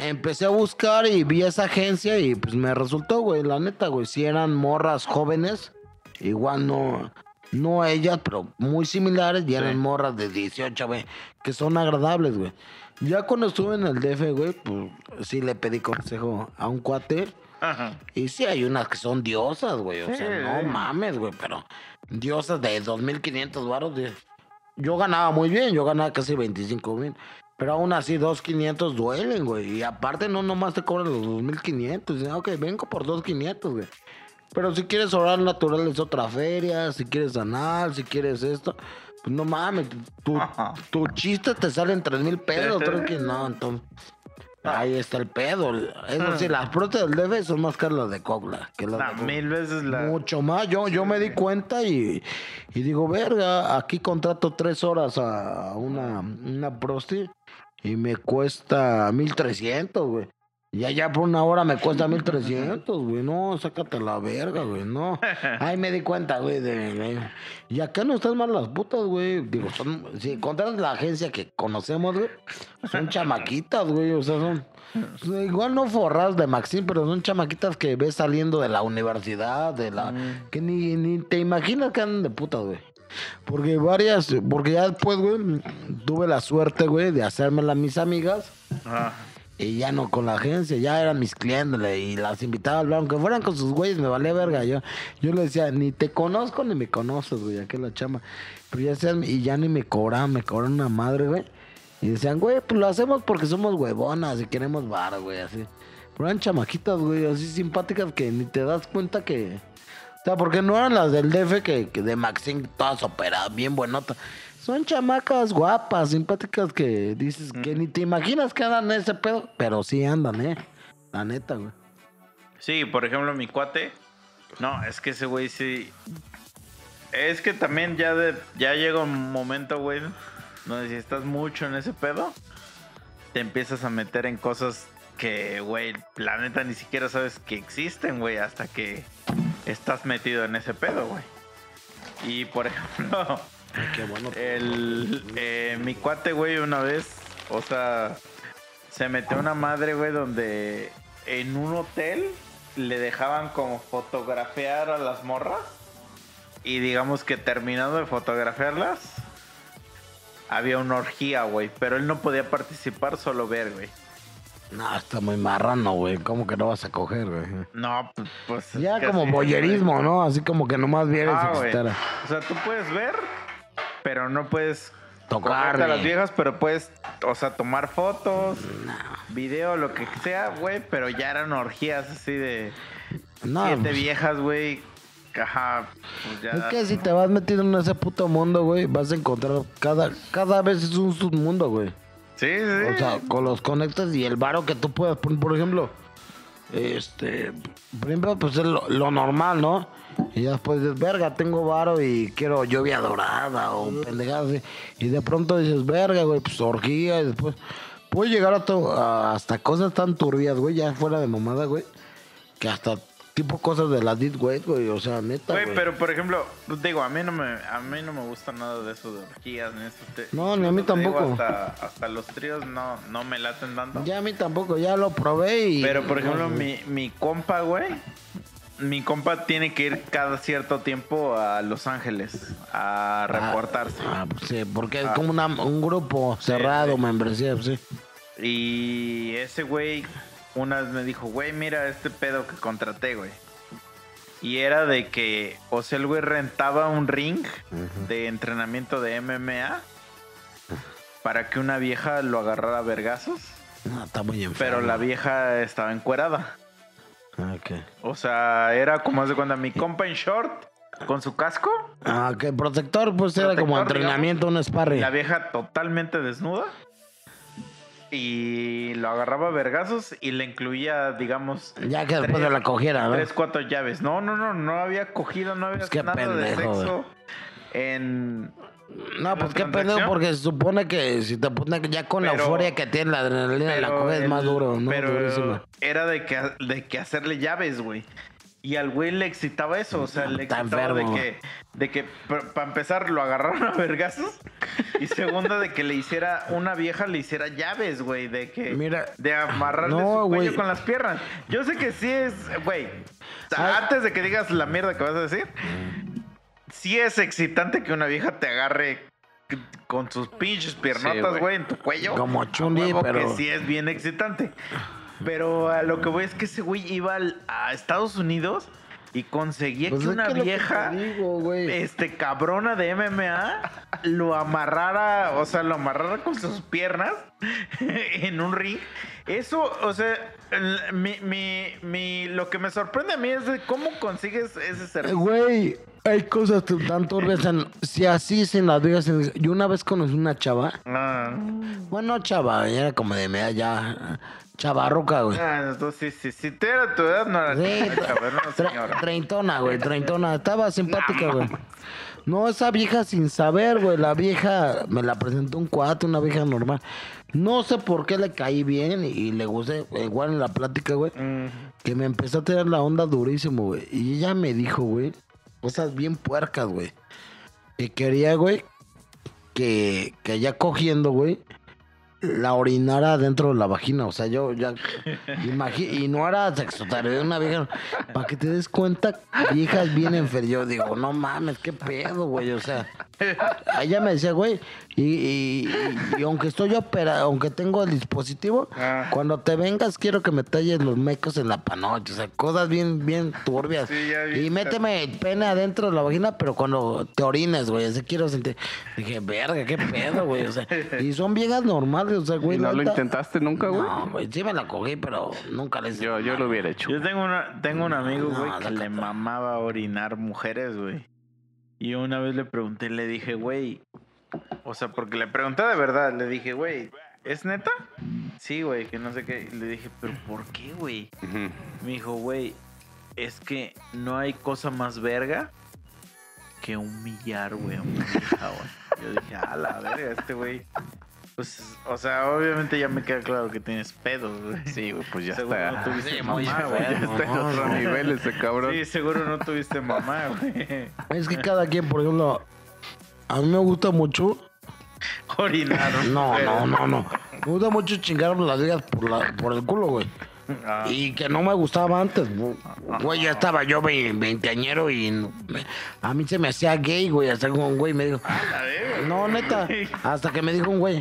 empecé a buscar y vi esa agencia y pues me resultó, güey, la neta, güey. Si eran morras jóvenes, igual no, no ellas, pero muy similares, y eran morras de 18, güey, que son agradables, güey. Ya cuando estuve en el DF, güey, pues sí le pedí consejo a un cuate. Ajá. Y sí, hay unas que son diosas, güey. O sea, no mames, güey, pero diosas de 2.500 baros. Yo ganaba muy bien, yo ganaba casi 25 mil. Pero aún así, 2.500 duelen, güey. Y aparte, no nomás te cobran los 2.500. Dicen, Ok, vengo por 2.500, güey. Pero si quieres orar natural es otra feria. Si quieres sanar, si quieres esto. Pues no mames, tu, tu chiste te sale en 3 mil pesos. Creo que no, entonces. Ahí está el pedo. Eso sí, las protes del DF son más caras las de Cogla que las Nah, de Cogla. mil veces la. Mucho más. Yo, yo me di cuenta y, y digo, verga, aquí contrato tres horas a una, una prosti y me cuesta 1300, güey. Y allá por una hora me cuesta 1300, güey. No, sácate la verga, güey. No. Ahí me di cuenta, güey. De, de- Y acá no están mal las putas, güey. Digo, son. Si contratas la agencia que conocemos, güey, son chamaquitas, güey. O sea, son. Igual no forras de Maxim, pero son chamaquitas que ves saliendo de la universidad, de la. Que ni, ni te imaginas que andan de putas, güey. Porque varias. Porque ya después, güey, tuve la suerte, güey, de hacérmela a mis amigas. Ajá. Y ya no con la agencia, ya eran mis clientes y las invitaba a hablar, aunque fueran con sus güeyes, me valía verga. Yo, yo le decía, ni te conozco ni me conoces, güey, aquí la chama. Pero ya sean, y ya ni me cobraban, me cobraron una madre, güey. Y decían, güey, pues lo hacemos porque somos huevonas y queremos bar, güey, así. Pero eran chamaquitas, güey, así simpáticas que ni te das cuenta que. O sea, porque no eran las del DF que, que de Maxine, todas operadas, bien buenotas. Son chamacas guapas, simpáticas que dices que ni te imaginas que andan en ese pedo, pero sí andan, eh. La neta, güey. Sí, por ejemplo, mi cuate. No, es que ese güey sí. Es que también ya de, ya llega un momento, güey, donde si estás mucho en ese pedo, te empiezas a meter en cosas que, güey, la neta ni siquiera sabes que existen, güey, hasta que estás metido en ese pedo, güey. Y por ejemplo, Ay, qué bueno. el, eh, mi cuate, güey, una vez, o sea, se metió una madre, güey, donde en un hotel le dejaban como fotografiar a las morras. Y digamos que terminando de fotografiarlas, había una orgía, güey. Pero él no podía participar, solo ver, güey. No, está muy marrano, güey. ¿Cómo que no vas a coger, güey? No, pues. pues es Ya como boyerismo, ¿no? Así como que nomás vieres Ah. O sea, tú puedes ver, pero no puedes Tocar, a las viejas, pero puedes, o sea, tomar fotos, video, lo que sea, güey, pero ya eran orgías así de No, siete pues, viejas, güey, Ajá, pues ya. Es que si te vas metiendo en ese puto mundo, güey, vas a encontrar cada, cada vez es un submundo, güey. Sí, sí. O sea, con los conectas y el varo que tú puedas poner, por ejemplo, este, por ejemplo, pues es lo, lo normal, ¿no? Y ya después dices, verga, tengo varo y quiero lluvia dorada o pendejadas así. Y de pronto dices, verga, güey, pues orgía y después puede llegar a to- a- hasta cosas tan turbias, güey, ya fuera de mamada, güey, que hasta tipo cosas de la Deep Web, güey, o sea, neta, Güey, pero por ejemplo, pues, digo, a mí no me, a mí no me gusta nada de eso de orgías ni eso. Te- No, ni a mí digo, tampoco. hasta, hasta los tríos no, no me laten tanto. Ya a mí tampoco, ya lo probé y... Pero por ejemplo, no, mi, mi compa, güey. Mi compa tiene que ir cada cierto tiempo a Los Ángeles a reportarse. Ah, pues sí, porque es Ah. como una- un grupo cerrado, sí. membresía, sí. Y ese güey una vez me dijo, güey, mira este pedo que contraté, güey. Y era de que, o sea, el güey rentaba un ring de entrenamiento de MMA para que una vieja lo agarrara a vergazos, No, está muy enfermo. pero la vieja estaba encuerada. Ah, ok. O sea, era como hace cuando mi compa en short con su casco, Ah, ok, protector, pues era como entrenamiento, un sparring. la vieja totalmente desnuda. Y lo agarraba a vergazos y le incluía, digamos, Ya que después de la cogiera, ¿no? tres, cuatro llaves. No, no, no, no había cogido, no había Pues nada de pendejo, sexo. En. No, pues la qué pendejo, porque se supone que si te pones ya con la euforia que tiene la adrenalina, la pero coges el- más duro, ¿no? Pero Durísimo. era de que, de que hacerle llaves, güey. Y al güey le excitaba eso, o sea, le excitaba de que, de que para empezar lo agarraron a vergazos y segunda de que le hiciera una vieja le hiciera llaves, güey, de que Mira, de amarrarle no, su cuello con las piernas. Yo sé que sí es, güey. Antes de que digas la mierda que vas a decir, sí es excitante que una vieja te agarre con sus pinches piernotas, güey. en tu cuello. Como huevo pero- que sí es bien excitante. Pero a lo que voy es que ese güey iba al- a Estados Unidos y conseguía Pues que una que lo que vieja, digo, este cabrona de MMA, lo amarrara, o sea, lo amarrara con sus piernas en un ring. Eso, o sea, mi, mi, mi- lo que me sorprende a mí es de cómo consigues ese servicio. Güey, hay cosas tan turbias. si así se las en- Yo una vez conocí una chava. Ah, Bueno, chava, era como de media ya. Chavarruca, güey. ah, entonces, sí, sí, si te era tu edad, no era Sí, chava, era una tre- señora. treintona, güey, treintona. Estaba simpática, güey. No, esa vieja sin saber, güey. La vieja me la presentó un cuate, una vieja normal. No sé por qué le caí bien y le gusté, igual en la plática, güey. Mm. Que me empezó a tirar la onda durísimo, güey. Y ella me dijo, güey, cosas bien puercas, güey. Que quería, güey, que, que ya cogiendo, güey, la orinara dentro de la vagina. O sea, yo ya. y no era de una vieja. Para que te des cuenta, viejas bien enfermas. Yo digo, no mames, qué pedo, güey. O sea, ella me decía, güey, y, y- y- y aunque estoy operado, aunque tengo el dispositivo, Ah. cuando te vengas quiero que me talles los mecos en la panoche. O sea, cosas bien, bien turbias. Sí, ya vi. y méteme el pene adentro de la vagina, pero cuando te orines, güey. Así quiero sentir. Dije, verga, qué pedo, güey. O sea, y son viejas normales, o sea, güey. ¿Y no lo intentaste nunca, güey? No, güey, sí me la cogí, pero nunca le hice Yo, yo lo hubiera hecho. Yo tengo, una, tengo un amigo, No, güey, la que le mamaba orinar mujeres, güey. Y una vez le pregunté, le dije, güey, o sea, porque le pregunté de verdad, le dije, güey, ¿es neta? Sí, güey, que no sé qué. Y le dije, ¿pero por qué, güey? Ujú. Me dijo, güey, es que no hay cosa más verga que humillar, güey, a una vieja, güey. Yo dije, a la verga, este güey. Pues, o sea, obviamente ya me queda claro que tienes pedos, güey. Sí, güey, pues ya Seguro está. no tuviste Sí, mamá, güey. Ya está en otro nivel ese cabrón. Sí, seguro no tuviste mamá, güey. Es que cada quien, por ejemplo, a mí me gusta mucho. Orinar. No, no, no, no. Me gusta mucho chingar las viejas por, la, por el culo, güey. Ah, Y que no me gustaba antes, güey. Ya estaba yo ve- veinteañero y me- a mí se me hacía gay, güey. Hasta que un güey me dijo, no, neta. Hasta que me dijo un güey,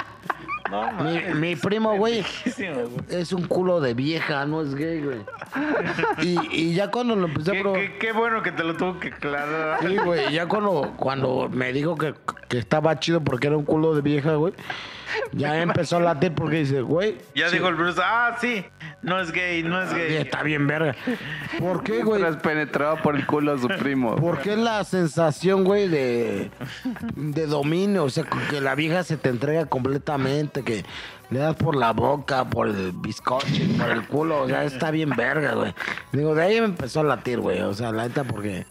No, mi, mi primo, güey, es un culo de vieja, no es gay, güey. Y, y ya cuando lo empecé a probar. qué- qué bueno que te lo tuvo que aclarar. Sí, güey, ya cuando, cuando me dijo que, que estaba chido porque era un culo de vieja, güey. ya empezó a latir porque dice, güey. Ya sí, dijo el Bruce, ah, sí, no es gay, no es gay. Está bien, verga. ¿Por qué, güey? Tras penetraba por el culo a su primo. ¿Por qué la sensación, güey, de, de dominio? O sea, que la vieja se te entrega completamente, que le das por la boca, por el bizcocho, por el culo. O sea, está bien verga, güey. Digo, de ahí me empezó a latir, güey. O sea, la neta, porque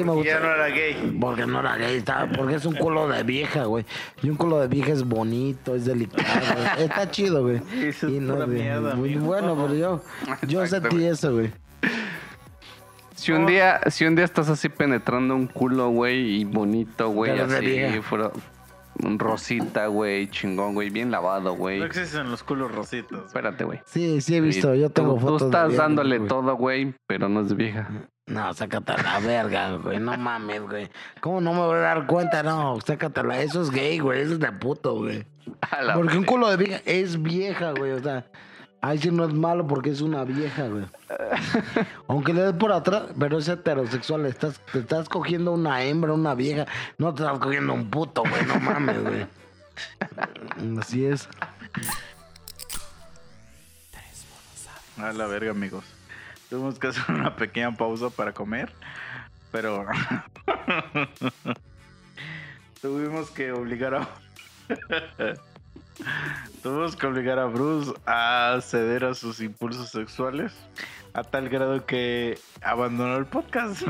sí me Y gusta. ya no era gay. Porque no era gay, estaba- porque es un culo de vieja, güey. Y un culo de vieja es bonito, es delicado. güey. Está chido, güey. Eso es Y pura güey, mierda, muy amigo. bueno, pero yo, yo Exacto, sentí güey. eso, güey. Si un día, si un día estás así penetrando un culo, güey, y bonito, güey, Pero de así, vieja. fuera un rosita, güey, chingón, güey, bien lavado, güey. No existen los culos rositos. Espérate, güey. Sí, sí he visto. Yo tengo tú, fotos. Tú de estás dándole güey. todo, güey, pero no es de vieja. No, sácate a la verga, güey. No mames, güey. ¿Cómo no me voy a dar cuenta? No, sácatela. Eso es gay, güey. Eso es de puto, güey. Porque un culo de vieja es vieja, güey. O sea, ahí sí no es malo porque es una vieja, güey. Aunque le des por atrás, pero es heterosexual. Estás, te estás cogiendo una hembra, una vieja. No te estás cogiendo un puto, güey. No mames, güey. Así es. A la verga, amigos. Tuvimos que hacer una pequeña pausa para comer, pero tuvimos que obligar a tuvimos que obligar a Bruce a ceder a sus impulsos sexuales a tal grado que abandonó el podcast.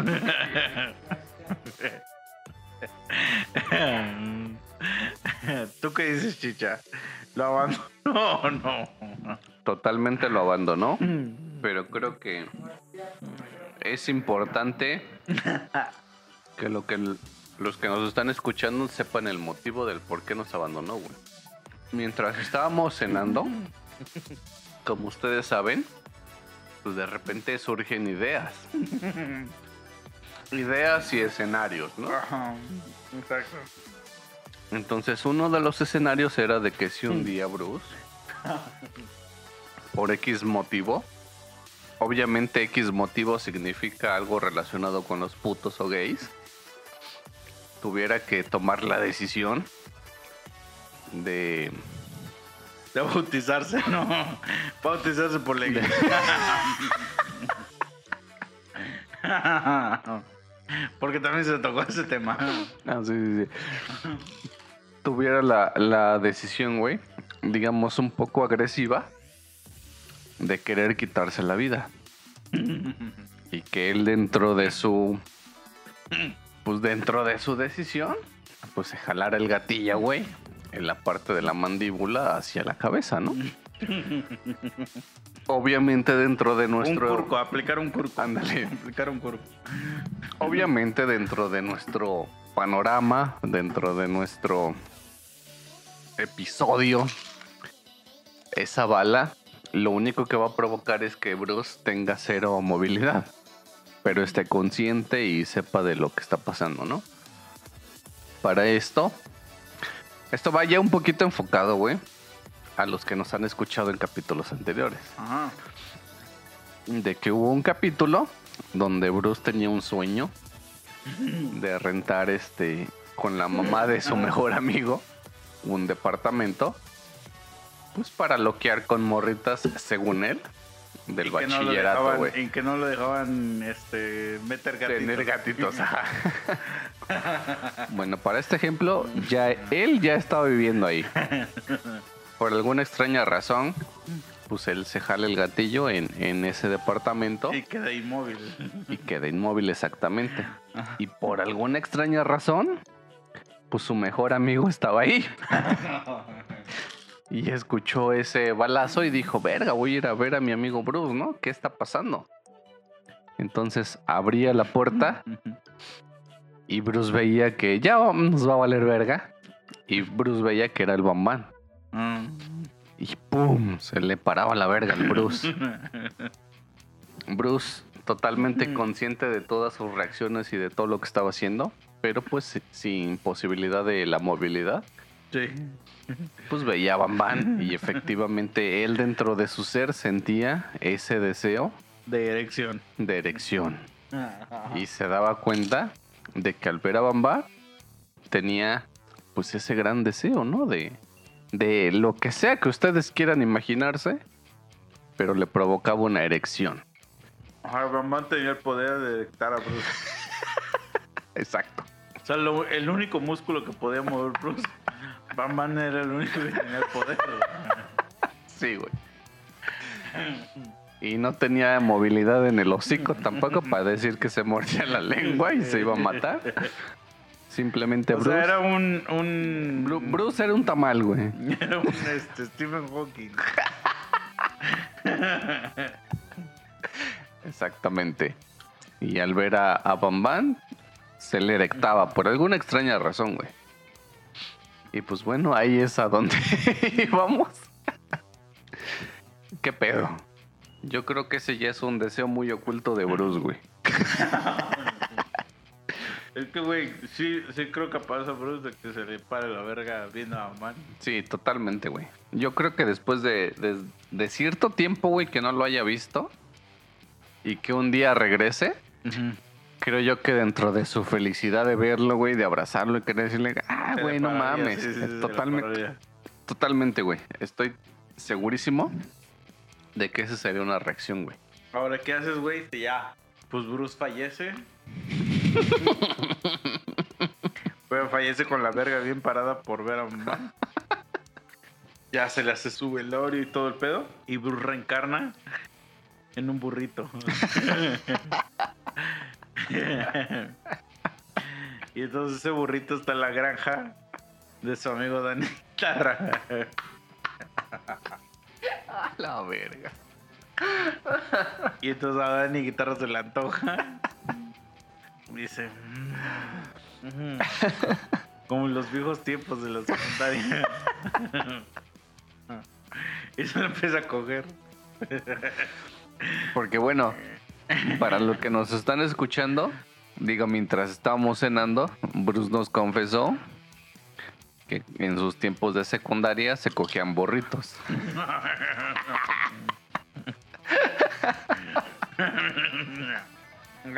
¿Tú qué dices, Chicha? ¿Lo abandonó o no? Totalmente lo abandonó, pero creo que es importante que, lo que los que nos están escuchando sepan el motivo del por qué nos abandonó, güey. Mientras estábamos cenando, como ustedes saben, pues de repente surgen ideas. Ideas y escenarios, ¿no? Exacto. Entonces uno de los escenarios era de que si un día Bruce, por X motivo, obviamente X motivo significa algo relacionado con los putos o gays, tuviera que tomar la decisión de... De bautizarse, no. Bautizarse por la iglesia. Porque también se tocó ese tema. Ah, sí, sí, sí. Tuviera la, la decisión, güey, digamos un poco agresiva, de querer quitarse la vida. y que él dentro de su... Pues dentro de su decisión, pues se jalara el gatillo, güey, en la parte de la mandíbula hacia la cabeza, ¿no? Obviamente dentro de nuestro... Un curco, aplicar un curco. Ándale. Aplicar un curco. Obviamente dentro de nuestro panorama, dentro de nuestro episodio, esa bala lo único que va a provocar es que Bruce tenga cero movilidad, pero esté consciente y sepa de lo que está pasando, ¿no? Para esto, esto va ya un poquito enfocado, güey, a los que nos han escuchado en capítulos anteriores Ajá. de que hubo un capítulo donde Bruce tenía un sueño de rentar este con la mamá de su mejor amigo un departamento pues para loquear con morritas según él del no bachillerato güey Y que no lo dejaban este, meter gatitos. tener gatitos ajá. bueno para este ejemplo ya él ya estaba viviendo ahí por alguna extraña razón pues él se jala el gatillo en, en ese departamento Y queda inmóvil. y queda inmóvil exactamente. Y por alguna extraña razón, pues su mejor amigo estaba ahí. Y escuchó ese balazo y dijo, verga, voy a ir a ver a mi amigo Bruce, ¿no? ¿Qué está pasando? Entonces abría la puerta y Bruce veía que ya nos va a valer verga. Y Bruce veía que era el bambán. Mm. Y ¡pum! Se le paraba la verga al Bruce. Bruce totalmente consciente de todas sus reacciones y de todo lo que estaba haciendo, pero pues si- sin posibilidad de la movilidad, Sí. pues veía a Bam Bam y efectivamente él dentro de su ser sentía ese deseo De erección. de erección y se daba cuenta de que al ver a Bam Bam tenía pues ese gran deseo, ¿no? De, de lo que sea que ustedes quieran imaginarse, pero le provocaba una erección. Ajá, Bam tenía el poder de detectar a Bruce. Exacto. O sea, lo- el único músculo que podía mover Bruce. Bam Bam era el único que tenía el poder. Sí, güey. Y no tenía movilidad en el hocico tampoco para decir que se mordía la lengua y se iba a matar. Simplemente O Bruce. sea, era un. un Bru- Bruce era un tamal, güey. Era un este, Stephen Hawking. Exactamente. Y al ver a, a Bam Bam, se le erectaba por alguna extraña razón, güey. Y pues bueno, ahí es a donde íbamos. ¿Qué pedo? Yo creo que ese ya es un deseo muy oculto de Bruce, güey. Es que, güey, sí, sí creo capaz a Bruce de que se le pare la verga viendo a Man. Sí, totalmente, güey. Yo creo que después de, de- de cierto tiempo, güey, que no lo haya visto y que un día regrese, creo yo que dentro de su felicidad de verlo, güey, de abrazarlo y querer decirle, ah, le güey, no mames. sí, sí, le totalmente, totalmente, güey. Estoy segurísimo de que esa sería una reacción, güey. Ahora, ¿qué haces, güey? Ya, pues Bruce fallece. Pero fallece con la verga bien parada por ver a Man. Ya se le hace su velorio y todo el pedo. Y Bruce reencarna en un burrito. y entonces ese burrito está en la granja de su amigo Dani Tarra. La verga. Y entonces a Dani Guitarra se le antoja. Dice. "Mm, mm". Como en los viejos tiempos de la secundaria. Y se lo empieza a coger. Porque bueno, para los que nos están escuchando, digo, mientras estábamos cenando, Bruce nos confesó que en sus tiempos de secundaria se cogían borritos.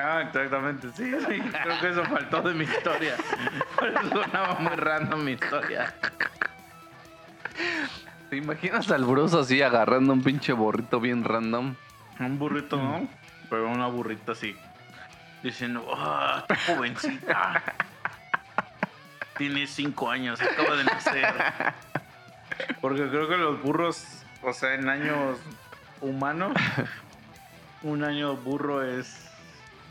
Ah, exactamente, sí, sí. Creo que eso faltó de mi historia. Por eso sonaba muy random mi historia. ¿Te imaginas al Bruce así agarrando un pinche borrito bien random? Un burrito, ¿no? Pero una burrita así. Diciendo, ¡ah, está jovencita! Tiene cinco años, acaba de nacer. Porque creo que los burros, o sea, en años humanos, un año burro es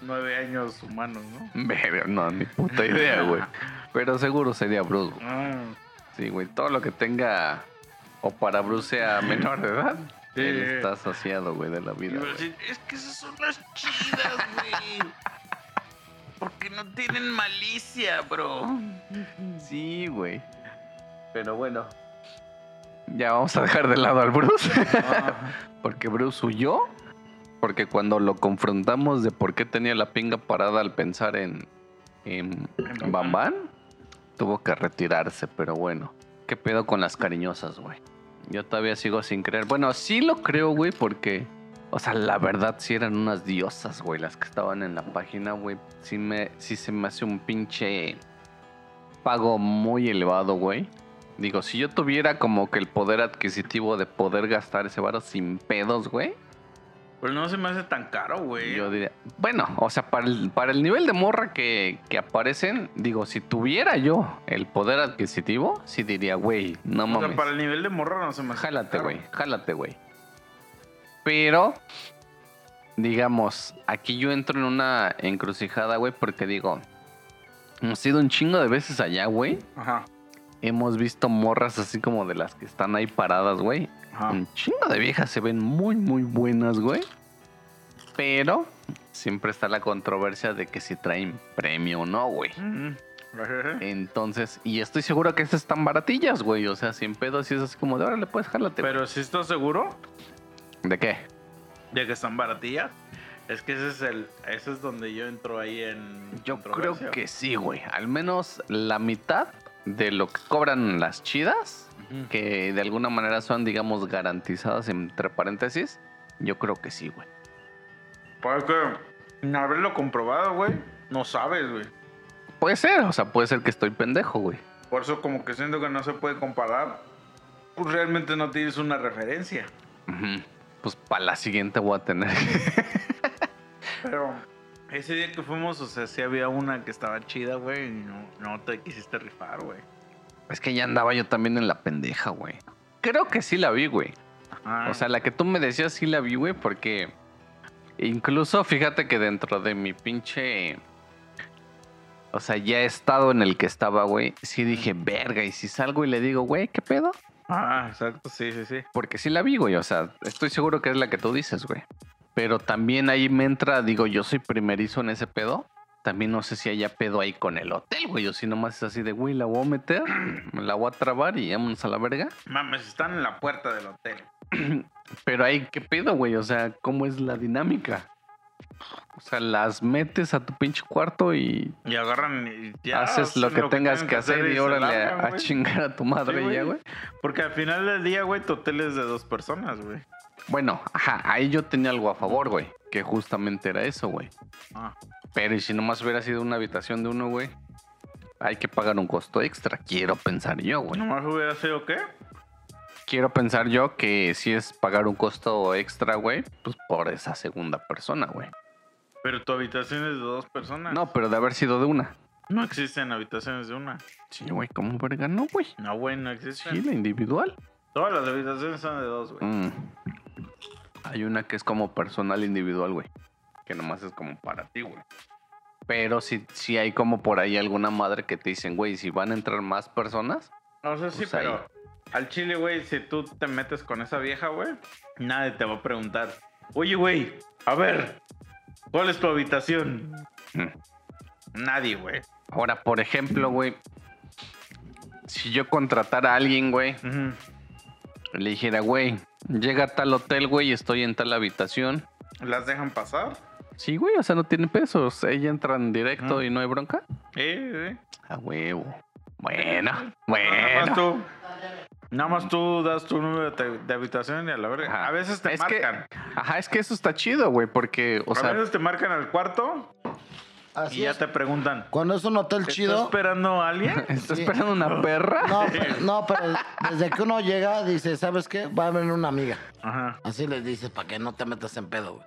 nueve años humanos, ¿no? Verga, no, ni puta idea, güey. Pero seguro sería Bruce. güey. Ah, Sí, güey, todo lo que tenga o para Bruce sea menor de edad. Él está asociado, güey, de la vida. decir, es que esas son las chidas, güey. Porque no tienen malicia, bro. Sí, güey. Pero bueno. Ya vamos a dejar de lado al Bruce. porque Bruce huyó. Porque cuando lo confrontamos de por qué tenía la pinga parada al pensar en, en En Bam Bam, tuvo que retirarse. Pero bueno, ¿qué pedo con las cariñosas, güey? Yo todavía sigo sin creer. Bueno, sí lo creo, güey, porque... O sea, la verdad sí eran unas diosas, güey, las que estaban en la página, güey. Sí, me, sí se me hace un pinche pago muy elevado, güey. Digo, si yo tuviera como que el poder adquisitivo de poder gastar ese varo sin pedos, güey. Pero no se me hace tan caro, güey. Yo diría, bueno, o sea, para el, para el nivel de morra que, que aparecen, digo, si tuviera yo el poder adquisitivo, sí diría, güey, no O mames. sea, para el nivel de morro no se me hace Jálate, caro. güey, jálate, güey. Pero, digamos, aquí yo entro en una encrucijada, güey, porque digo, hemos ido un chingo de veces allá, güey. Ajá. Hemos visto morras así como de las que están ahí paradas, güey. Ajá. Un chingo de viejas se ven muy, muy buenas, güey. Pero siempre está la controversia de que si traen premio o no, güey. Mm. Entonces, y estoy seguro que estas están baratillas, güey. O sea, sin pedos y es así como de ahora le puedes jálate. güey". Pero si estás seguro ¿De qué? de que están baratillas, es que ese es el, ese es donde yo entro ahí en. Yo creo que sí, güey. Al menos la mitad de lo que cobran las chidas, que de alguna manera son, digamos, garantizadas entre paréntesis. Yo creo que sí, güey. Porque sin haberlo comprobado, güey, no sabes, güey. Puede ser, o sea, puede ser que estoy pendejo, güey. Por eso como que siento que no se puede comparar pues realmente no tienes una referencia. Pues para la siguiente voy a tener. Pero ese día que fuimos, o sea, sí había una que estaba chida, güey, y no, no te quisiste rifar, güey. es que ya andaba yo también en la pendeja, güey. Creo que sí la vi, güey. Ajá. O sea, la que tú me decías sí la vi, güey, porque incluso fíjate que dentro de mi pinche... O sea, ya estado en el que estaba, güey, sí dije, verga, y si salgo y le digo, güey, ¿qué pedo? Ah, exacto, sí, sí, sí. Porque sí la vi, güey, o sea, estoy seguro que es la que tú dices, güey. Pero también ahí me entra, digo, yo soy primerizo en ese pedo. También no sé si haya pedo ahí con el hotel, güey, o si nomás es así de, güey, la voy a meter, me la voy a trabar y vámonos a la verga. Mames, están en la puerta del hotel. Pero ahí, ¿qué pedo, güey? O sea, ¿cómo es la dinámica? O sea, las metes a tu pinche cuarto y Y agarran y ya haces lo que tengas que hacer y órale a, chingar a tu madre Sí, y ya, güey. Porque al final del día, güey, tu hotel es de dos personas, güey. Bueno, ajá, ahí yo tenía algo a favor, güey. Que justamente era eso, güey. Ah, Pero y si nomás hubiera sido una habitación de uno, güey, hay que pagar un costo extra. Quiero pensar yo, güey. ¿Nomás hubiera sido qué? Quiero pensar yo que si es pagar un costo extra, güey, pues por esa segunda persona, güey. Pero tu habitación es de dos personas. No, pero de haber sido de una. No existen habitaciones de una. Sí, güey, ¿cómo verga? No, güey. No, güey, no existen. Sí, la individual. Todas las habitaciones son de dos, güey. Mm. Hay una que es como personal individual, güey. Que nomás es como para ti, güey. Pero si, si hay como por ahí alguna madre que te dicen, güey, si van a entrar más personas, No sé sí, Pues pero al chile, güey, si tú te metes con esa vieja, güey, nadie te va a preguntar. Oye, güey, a ver, ¿cuál es tu habitación? mm. Nadie, güey. ahora, por ejemplo, güey, si yo contratara a alguien, güey, Ujú. Le dijera, güey, llega a tal hotel, güey, y estoy en tal habitación. ¿Las dejan pasar? Sí, güey, o sea, no tiene pesos. Ella entra en directo y no hay bronca. Eh, eh. A huevo. Bueno, Nada más bueno. tú. Nada más tú das tu número de, de habitación y a la verga. Ajá. A veces te Es que- marcan. Ajá, es que eso está chido, güey, porque, o a sea, veces te marcan al cuarto Así y ya es. te preguntan. Cuando es un hotel ¿Está chido. esperando a alguien? ¿está Sí. esperando una perra? No, pero, no, pero desde que uno llega, dice, ¿sabes qué? Va a venir una amiga. Ajá. Así les dices, para que no te metas en pedo, güey.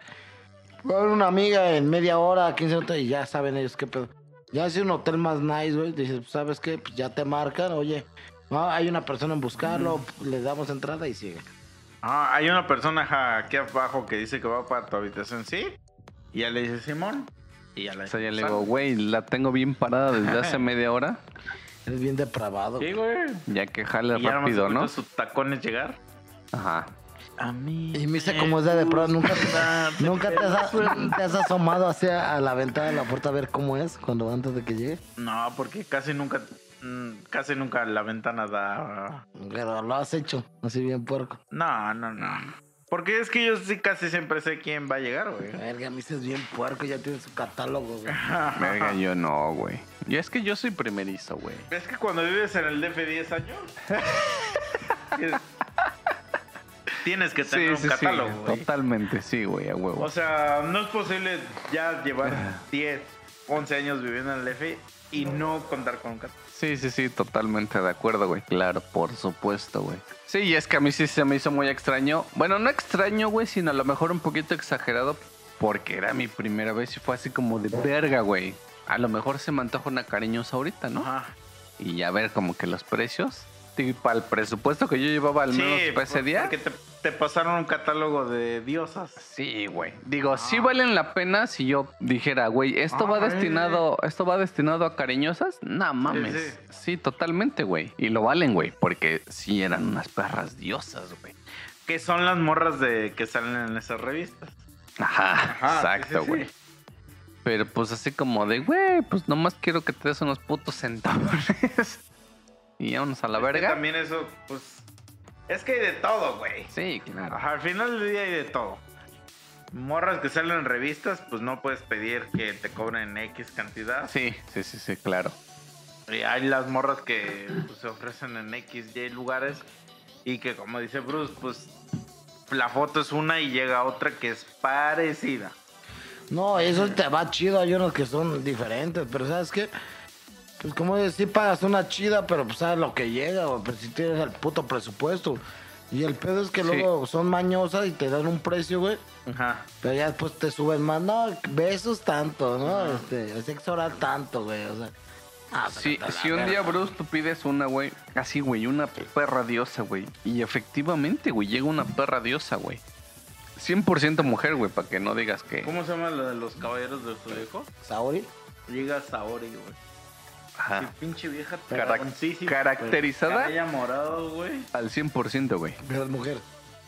Va a haber una amiga en media hora, 15 minutos, y ya saben ellos qué pedo. Ya si un hotel más nice, güey, dices, ¿sabes qué? Pues ya te marcan, oye, ah, hay una persona en buscarlo, le damos entrada y sigue. Ah, hay una persona aquí abajo que dice que va para tu habitación, ¿sí? Y ya le dice Simón. Y ya O sea, ya le digo, güey, la tengo bien parada desde hace media hora. Eres bien depravado. Sí, güey. Ya que jale Y ya rápido, ¿no? sus tacones llegar. Ajá. A mí. Y misa como es de depravado, nunca, nunca te, has, te has asomado hacia a la ventana de la puerta a ver cómo es cuando antes de que llegue. No, porque casi nunca. mm, Casi nunca la ventana da. Pero lo has hecho, así bien puerco. No, no, no. Porque es que yo sí casi siempre sé quién va a llegar, güey. Verga, misa es bien puerco, ya tiene su catálogo, güey. Verga, yo no, güey. Y es que yo soy primerizo, güey. Es que cuando vives en el DF 10 años. tienes- Tienes que tener un catálogo, güey. Totalmente, sí, güey, a huevo. O sea, no es posible ya llevar 10, 11 años viviendo en el DF y no contar con un catálogo. Sí, sí, sí, totalmente de acuerdo, güey. Claro, por supuesto, güey. Sí, y es que a mí sí se me hizo muy extraño. Bueno, no extraño, güey, sino a lo mejor un poquito exagerado porque era mi primera vez y fue así como de verga, güey. A lo mejor se me antoja una cariñosa ahorita, ¿no? Ajá. Y ya ver como que los precios. Y para el presupuesto que yo llevaba al menos para ese por- día. Porque te, te pasaron un catálogo de diosas. Sí, güey. Digo, sí valen la pena si yo dijera, güey, esto va Ah, destinado, esto va destinado a cariñosas. No mames. sí. Sí, totalmente, güey. Y lo valen, güey, porque sí eran unas perras diosas, güey. Que son las morras de que salen en esas revistas. Ajá, Ajá, exacto, güey. Pero pues así como de, güey, pues nomás quiero que te des unos putos centavos. y vámonos a la Es que verga. también eso, pues. Es que hay de todo, güey. Sí, claro. Al final del día hay de todo. Morras que salen en revistas, pues no puedes pedir que te cobren X cantidad. Sí, sí, sí, sí, claro. Y hay las morras que pues, se ofrecen en X, Y lugares. Y que como dice Bruce, pues la foto es una y llega otra que es parecida. No, eso te va chido, hay unos que son diferentes, pero ¿sabes qué? Pues como sí pagas una chida, pero pues sabes lo que llega, güey. Pero si tienes el puto presupuesto. Y el pedo es que Sí. luego son mañosas y te dan un precio, güey. Ajá. Pero ya después te suben más. No, besos tanto, ¿no? Este, el sexo oral tanto, güey. O sea. ah, Si, pero si la un día. Bruce, tú pides una, güey, así, güey, una perra diosa, güey. Y efectivamente, güey, llega una perra diosa, güey. 100% mujer, güey, para que no digas que... ¿Cómo se llama lo de los caballeros de Zodíaco? Saori. Llega Saori, güey. Ajá. Pinche vieja Carac- caracterizada morado, güey. al 100%, güey. Es mujer.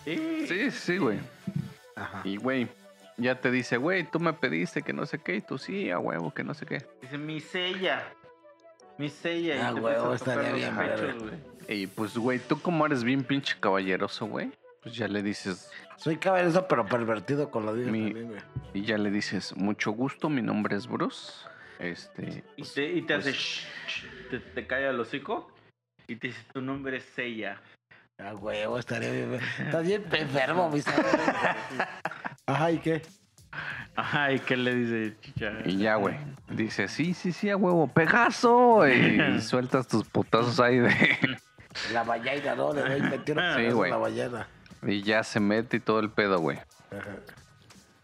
Sí. Sí, sí, güey. Ajá. Y, güey, ya te dice, güey, tú me pediste que no sé qué, y tú sí, a huevo, que no sé qué. Dice, mi sella. Mi sella. Ah, y te huevo, estaría bien, pechos, verga. güey. Y pues, güey, tú como eres bien pinche caballeroso, güey, pues ya le dices, Soy caballeroso, pero pervertido con la vida Mi- también, güey. y ya le dices, mucho gusto, mi nombre es Bruce. Este, Y te, y te pues- hace shh, shh, te, te calla el hocico y te dice tu nombre es Sella. Ah, huevo, estaría bien. Estás bien enfermo, mi. Ajá, ¿y qué? Ajá, ¿y qué le dice chicha? y ya, güey, dice, sí, sí, sí, a huevo, Pegaso. Y sueltas tus putazos ahí de... La ballena, ¿no? Le doy metieron Sí, la ballena. Y ya se mete y todo el pedo, güey. Ajá.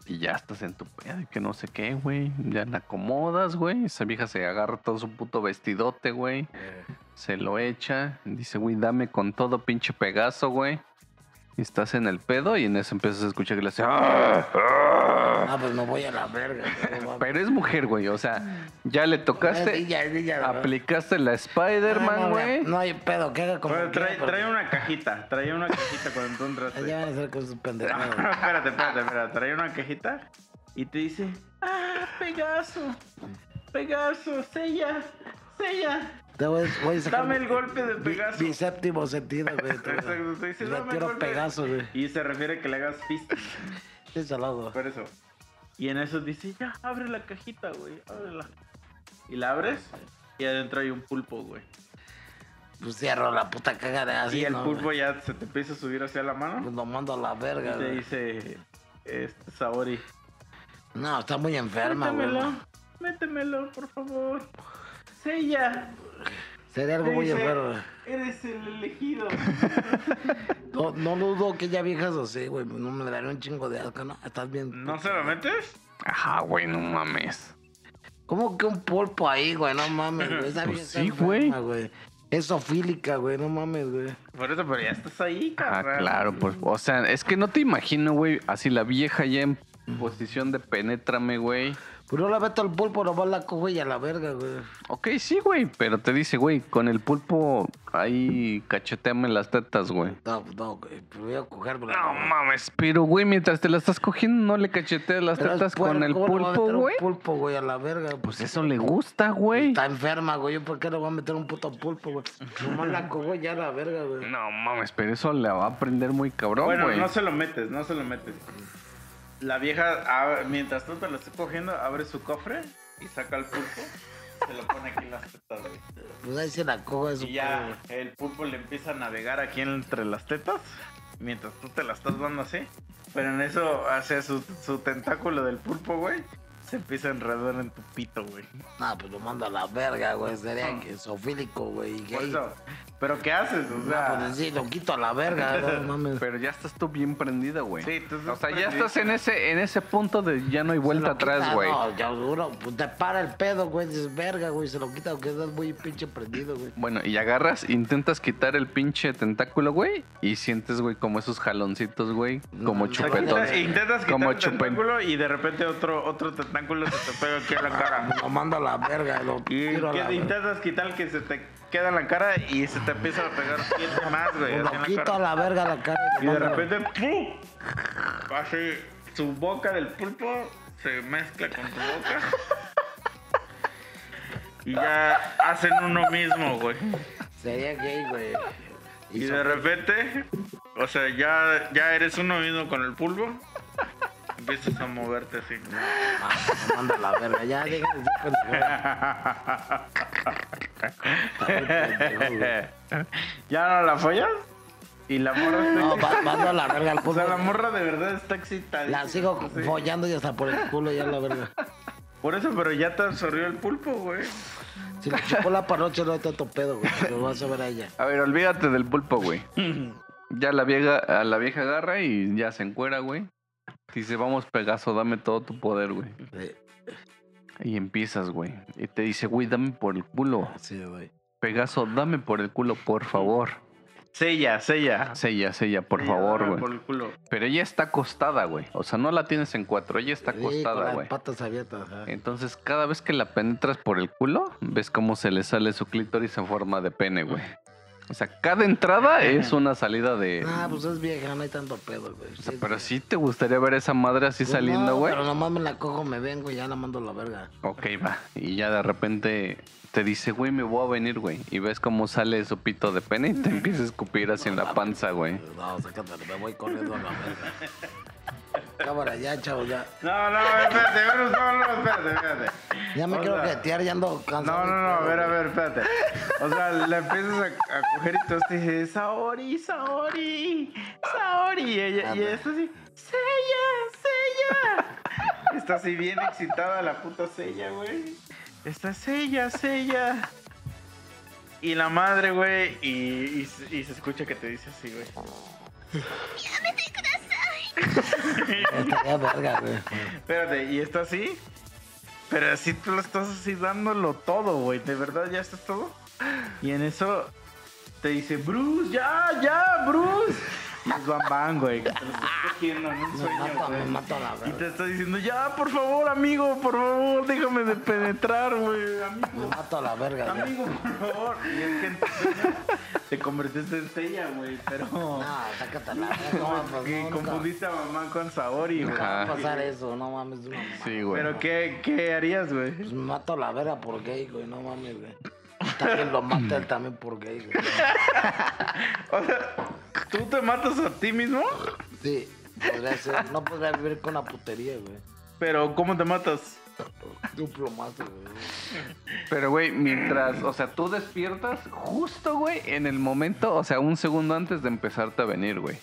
Y ya estás en tu pedo que no sé qué, güey. Ya la acomodas, güey. Esa vieja se agarra todo su puto vestidote, güey. Eh, Se lo echa. Dice, güey, dame con todo pinche Pegaso, güey. Y estás en el pedo y en eso empiezas a escuchar que le hace... "Ah, ah". Ah, pues me voy a la verga. no mames. Pero es mujer, güey. O sea, ya le tocaste... Aplicaste la Ah, Spider-Man, no, güey. No hay pedo, que haga como quiera, trae, pero- trae una cajita, trae una cajita cuando tú entraste. Allá van a hacer con sus pendejadas. espérate, espérate, espérate. Trae una cajita y te dice, ah, Pegaso, Pegaso, sella, sella. Te voy, voy a sacar Dame el golpe de Pegaso. Mi, séptimo sentido, güey. te- Exacto, te dice, Le dame el tiro golpe. Pegaso, güey. Y se refiere que le hagas se lo hago. Por eso. Y en eso dice, ya, abre la cajita, güey, ábrela. Y la abres y adentro hay un pulpo, güey. Pues cierro la puta caga de así, y el ¿no? pulpo ya se te empieza a subir hacia la Pues mano. lo mando a la Y verga, te güey. dice, este, Saori, No, está muy enferma, güey. métemelo, métemelo, por favor. Sella, Sería algo muy enfermo. eres el elegido. No, no dudo que ella viejas así, güey. No me daría un chingo de asco, ¿no? Estás bien. ¿No se lo metes? Ajá, güey, no mames. ¿Cómo que un pulpo ahí, güey? No mames, güey. Esa Pues sí, güey. Es sofílica, güey. No mames, güey. Por eso, pero ya estás ahí, Ah, carnal. claro, pues, o sea, es que no te imagino, güey, así la vieja ya en posición de penétrame, güey. Pues no la meto al pulpo, nomás la cojo y a la verga, güey. Ok, sí, güey, pero te dice, güey, con el pulpo ahí cacheteame las tetas, güey. No, no, güey. Pues voy a cogérmela. No mames, pero, güey, mientras te la estás cogiendo, no le cacheteas las Pero tetas con el puerco, ¿cómo le pulpo, meter un güey. pulpo, güey, a la verga. Pues eso le gusta, güey. Está enferma, güey. ¿Yo por qué le voy a meter un puto pulpo, güey? Nomás la cojo ya a la verga, güey. No mames, pero eso le va a aprender muy cabrón, Bueno, güey. no se lo metes, no se lo metes. La vieja, abre- mientras tú te lo estés cogiendo, abre su cofre y saca el pulpo. Se lo pone aquí en las tetas, güey. Pues ahí se la cojo de su Y ya el pulpo le empieza a navegar aquí entre las tetas. Mientras tú te la estás dando así. Pero en eso, hace su, su tentáculo del pulpo, güey. Se empieza a enredar en tu pito, güey. No, pues lo mando a la verga, güey. Sería que sofílico, güey. Por eso. ¿Pero qué haces? O No, sea, pues sí, lo quito a la verga, no mames. Pero ya estás tú bien prendido, güey. Sí, tú estás O sea, ya estás en ese, en ese punto de ya no hay vuelta atrás, güey. No, ya duro. Pues te para el pedo, güey. Dices, verga, güey. Se lo quita aunque estás muy pinche prendido, güey. Bueno, y agarras, intentas quitar el pinche tentáculo, güey, y sientes, güey, como esos jaloncitos, güey, como No, quita- intentas quitar Como el chupen- tentáculo y de repente otro, otro tentáculo se te pega aquí a la cara. Lo mando a la verga. Lo Y tiro a la que- verga. intentas quitar el que se te queda en la cara y se te empieza a pegar siete más, güey. La cara. a la verga la cara. Y de repente, ¡pum! Así, su boca del pulpo se mezcla con tu boca. Y ya hacen uno mismo, güey. Sería gay, güey. Y de repente, o sea, ya, ya eres uno mismo con el pulpo. Empiezas a moverte así. Ah, lo mando a la verga. Ya, deja. ¿Ya no la follas? Y la morra está No, va- mando a la verga al O sea, la morra de verdad está excitada. La sigo follando y hasta por el culo ya la verga. Por eso, pero ya te absorbió el pulpo, güey. Si le chupó la panocha no hay tanto pedo, güey. Lo vas a ver a ella. A ver, olvídate del pulpo, güey. Ya la vieja, a la vieja agarra y ya se encuera, güey. Dice, vamos, Pegaso, dame todo tu poder, güey. Y empiezas, güey. Y te dice, güey, dame por el culo. Sí, güey. Pegaso, dame por el culo, por favor. Sella, sella. Sella, sella, por Sella, favor, güey. Por el culo. Pero ella está acostada, güey. O sea, no la tienes en cuatro, ella está acostada, güey. patas abiertas. Entonces, cada vez que la penetras por el culo, ves cómo se le sale su clítoris en forma de pene, güey. O sea, cada entrada es una salida de... Ah, pues es vieja, no hay tanto pedo, güey. O sea, pero sí te gustaría ver esa madre así Pues saliendo, no, güey. Pero nomás me la cojo, me vengo y ya la mando a la verga. Ok, va. Y ya de repente te dice, güey, me voy a venir, güey. Y ves cómo sale su pito de pene y te empieza a escupir así en la panza, güey. No, sácate, me voy corriendo a la verga. Cámara, ya, chavo, ya. No, no, espérate, no, no, espérate, espérate. Ya me O quiero sea, jetear, ya ando cansado. No, no, no, a ver, a ver, espérate. O sea, la empiezas a, a coger y tú te dices, Saori, Saori, Saori. Y ella, y está así, Sella, Sella. Está así bien excitada la puta Sella, güey. Está Sella, Sella. Y la madre, güey, y, y, se- y se escucha que te dice así, güey. Verga, güey. Espérate, y está así. Pero así tú lo estás así dándolo todo, güey. De verdad, ya estás todo. Y en eso te dice, Bruce, ya, ya, Bruce. Bam Bam, güey. Que te lo estás cogiendo en un Me sueño, mato, me güey. mato a la Y te verga. está diciendo, ya, por favor, amigo, por favor, déjame de penetrar, güey. Me Amigo, mato a la verga, güey. amigo, por favor. Y es que en tu sueño te convertiste en Sella, güey. Pero. No, sácate la verga. No, que no, nunca confundiste a mamá con Saori, güey. Ajá. va a pasar eso, no mames, una mamá. Sí, güey. Pero, ¿qué, qué harías, güey? Pues me mato a la verga por gay, güey, no mames, güey. También lo mata él también por gay, güey. O sea, ¿tú te matas a ti mismo? Sí, podría ser. No podría vivir con la putería, güey. Pero, ¿cómo te matas? De un plomazo, güey. Pero, güey, mientras, o sea, tú despiertas justo, güey, en el momento, o sea, un segundo antes de empezarte a venir, güey.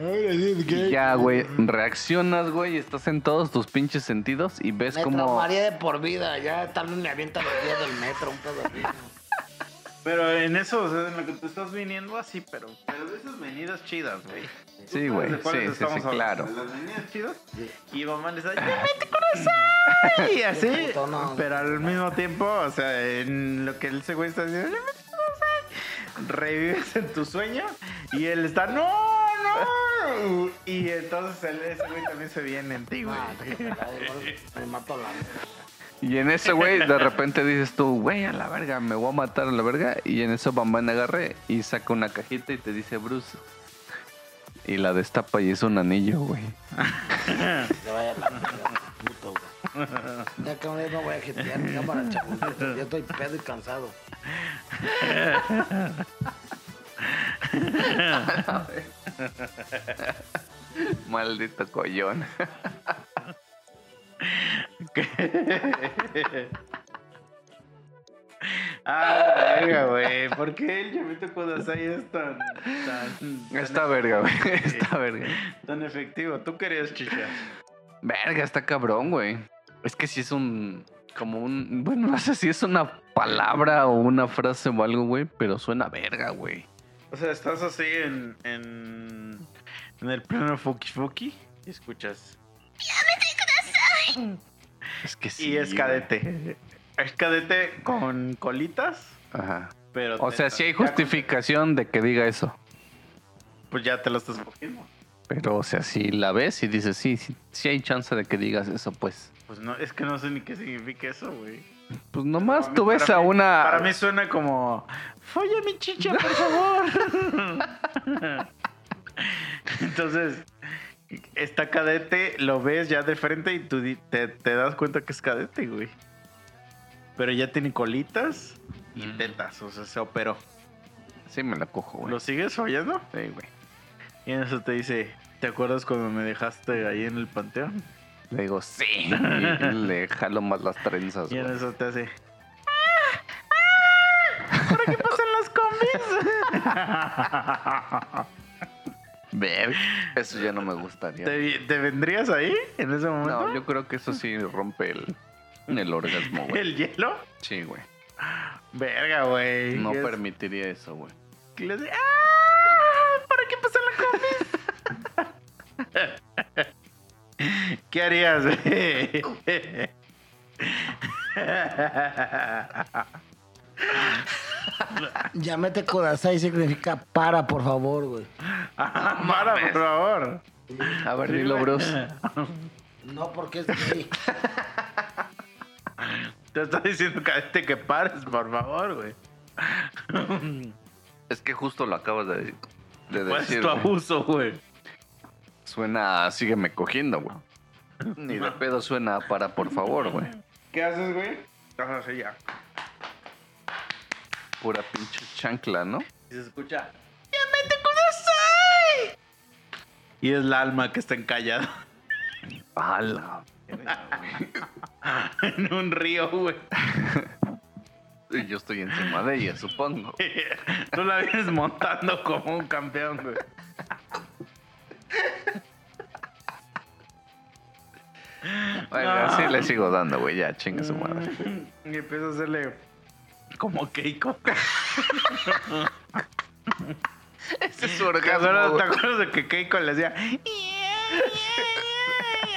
Y ya, güey, reaccionas, güey, estás en todos tus pinches sentidos y ves Me como... traumaría de por vida. Ya tal vez me avienta los días del metro, un pedo así. Pero en eso, o sea, en lo que te estás viniendo así, pero, pero de esas venidas chidas, güey. ¿Tú Sí, güey, sí, sí, sí, hablando? claro. De las venidas chidas. Y mamá les da, ¡Ya vete con esa! Y así. Pero al mismo tiempo, o sea, en lo que ese güey está diciendo, "Ya vete con esa", revives en tu sueño y él está, ¡No, no! Y entonces él- ese güey también se viene en ti, güey. Ah, Me mato a la verga. Y en eso, güey, de repente dices tú, güey, a la verga, me voy a matar a la verga. Y en eso Bambán agarre y saca una cajita y te dice, Bruce. Y la destapa y es un anillo, güey. Vaya la puto, güey. Ya que ahora no voy a jetear mi cámara, chavos. Ya estoy pedo y cansado. Maldito collón. Ah, verga, güey. ¿Por qué el Yamito Kudasai es tan, tan, tan, Está verga, güey. Está verga. tan efectivo? ¿Tú querías chicha? Verga, está cabrón, güey. Es que si es un. Como un. Bueno, no sé si es una palabra o una frase o algo, güey, pero suena verga, güey. O sea, estás así en, en, en el pleno Fuki Fuki y escuchas. Es que sí. Y es cadete. Es cadete con colitas, Ajá. pero. O sea, sí hay justificación de que diga eso. Pues ya te lo estás cogiendo. Pero, o sea, si la ves y dices, sí, sí, sí hay chance de que digas eso, pues. Pues no, es que no sé ni qué significa eso, güey. Pues nomás tú ves a mí- una. Para mí suena como. Folla mi chicha, por favor. Entonces, está cadete, lo ves ya de frente y tú te, te das cuenta que es cadete, güey. Pero ya tiene colitas y Mm. tetas, o sea, se operó. Sí, me la cojo, güey. ¿Lo sigues follando? Sí, güey. Y en eso te dice, ¿te acuerdas cuando me dejaste ahí en el panteón? Le digo, sí. Y le jalo más las trenzas, Y en güey. eso te hace... ¡Ah! ¿Para qué combis? Ver, eso ya no me gustaría. ¿Te, te vendrías ahí en ese momento? No, yo creo que eso sí rompe el, el orgasmo, güey. ¿El hielo? Sí, güey. Verga, güey. No Es- permitiría eso, güey. ¡Ah! ¿Para qué pasar la comida? ¿Qué harías, güey? Llámete Kodasai significa para, por favor, güey. Ah, Para, por favor. A ver, dilo, Bruce. No, porque es gay. Te está diciendo que, este que pares, por favor, güey. Es que justo lo acabas de, de ¿Cuál es decir. tu güey. abuso, güey? Suena a sígueme cogiendo, güey. Ni de pedo suena a para, por favor, güey. ¿Qué haces, güey? Estás así ya. Pura pinche chancla, ¿no? Y se escucha. ¡Llámate Kudasai! Y es la alma que está encallada ¡Hala! en un río, güey. Y yo estoy encima de ella, supongo. Tú la vienes montando como un campeón, güey. Bueno, así le sigo dando, güey. Ya, chinga su madre. Y empiezo a hacerle como Keiko. Ese es su ¿Te acuerdas, orgasmo, te acuerdas de que Keiko le hacía?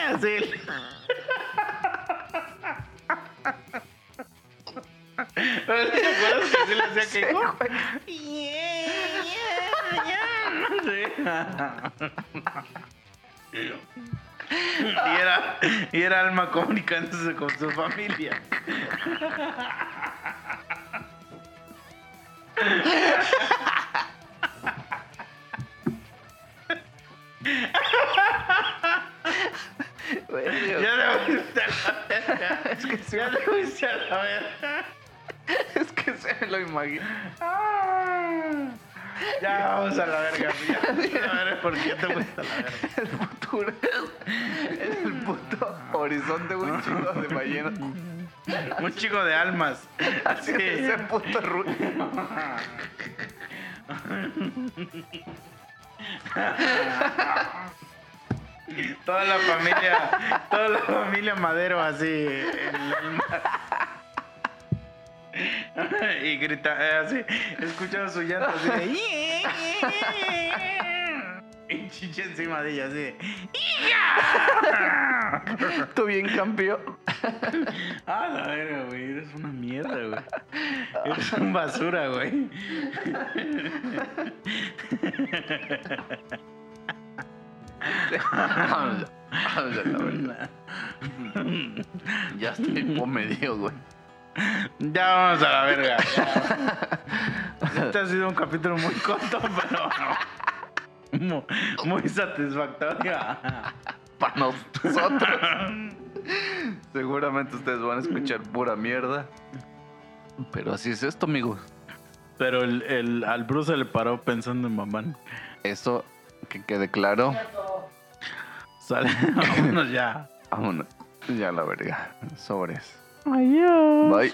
Así. ¿Pero ¿Te acuerdas que así le hacía Keiko? Y era, y era Alma comunicándose con su familia. Güey, Ya le fuiste a la verga. Es que ya le fuiste a la verga. Es que se lo imagino. Ya vamos a la verga. Ya, a ver por qué te fuiste a la verga. Futuro. En el puto horizonte, un chingo de ballenas. Un chico de almas. Así Sí. ese puto ruido. Toda la familia, toda la familia Madero así en. Y grita eh, así, escuchando su llanto así de y chiche encima de ella así de Tú bien campeón. Ah, la verga, güey, eres una mierda, güey. Eres un basura, güey. Ya estoy medio, güey. Ya vamos a la verga. ya. Este ha sido un capítulo muy corto, pero muy, muy satisfactorio. Para nosotros. Seguramente ustedes van a escuchar pura mierda. Pero así es esto, amigos. Pero el, el- al Bruce se le paró pensando en mamán. Eso que quede claro. Sale, vámonos ya. Vámonos. Ya la verga. Sobres. Adiós. Bye.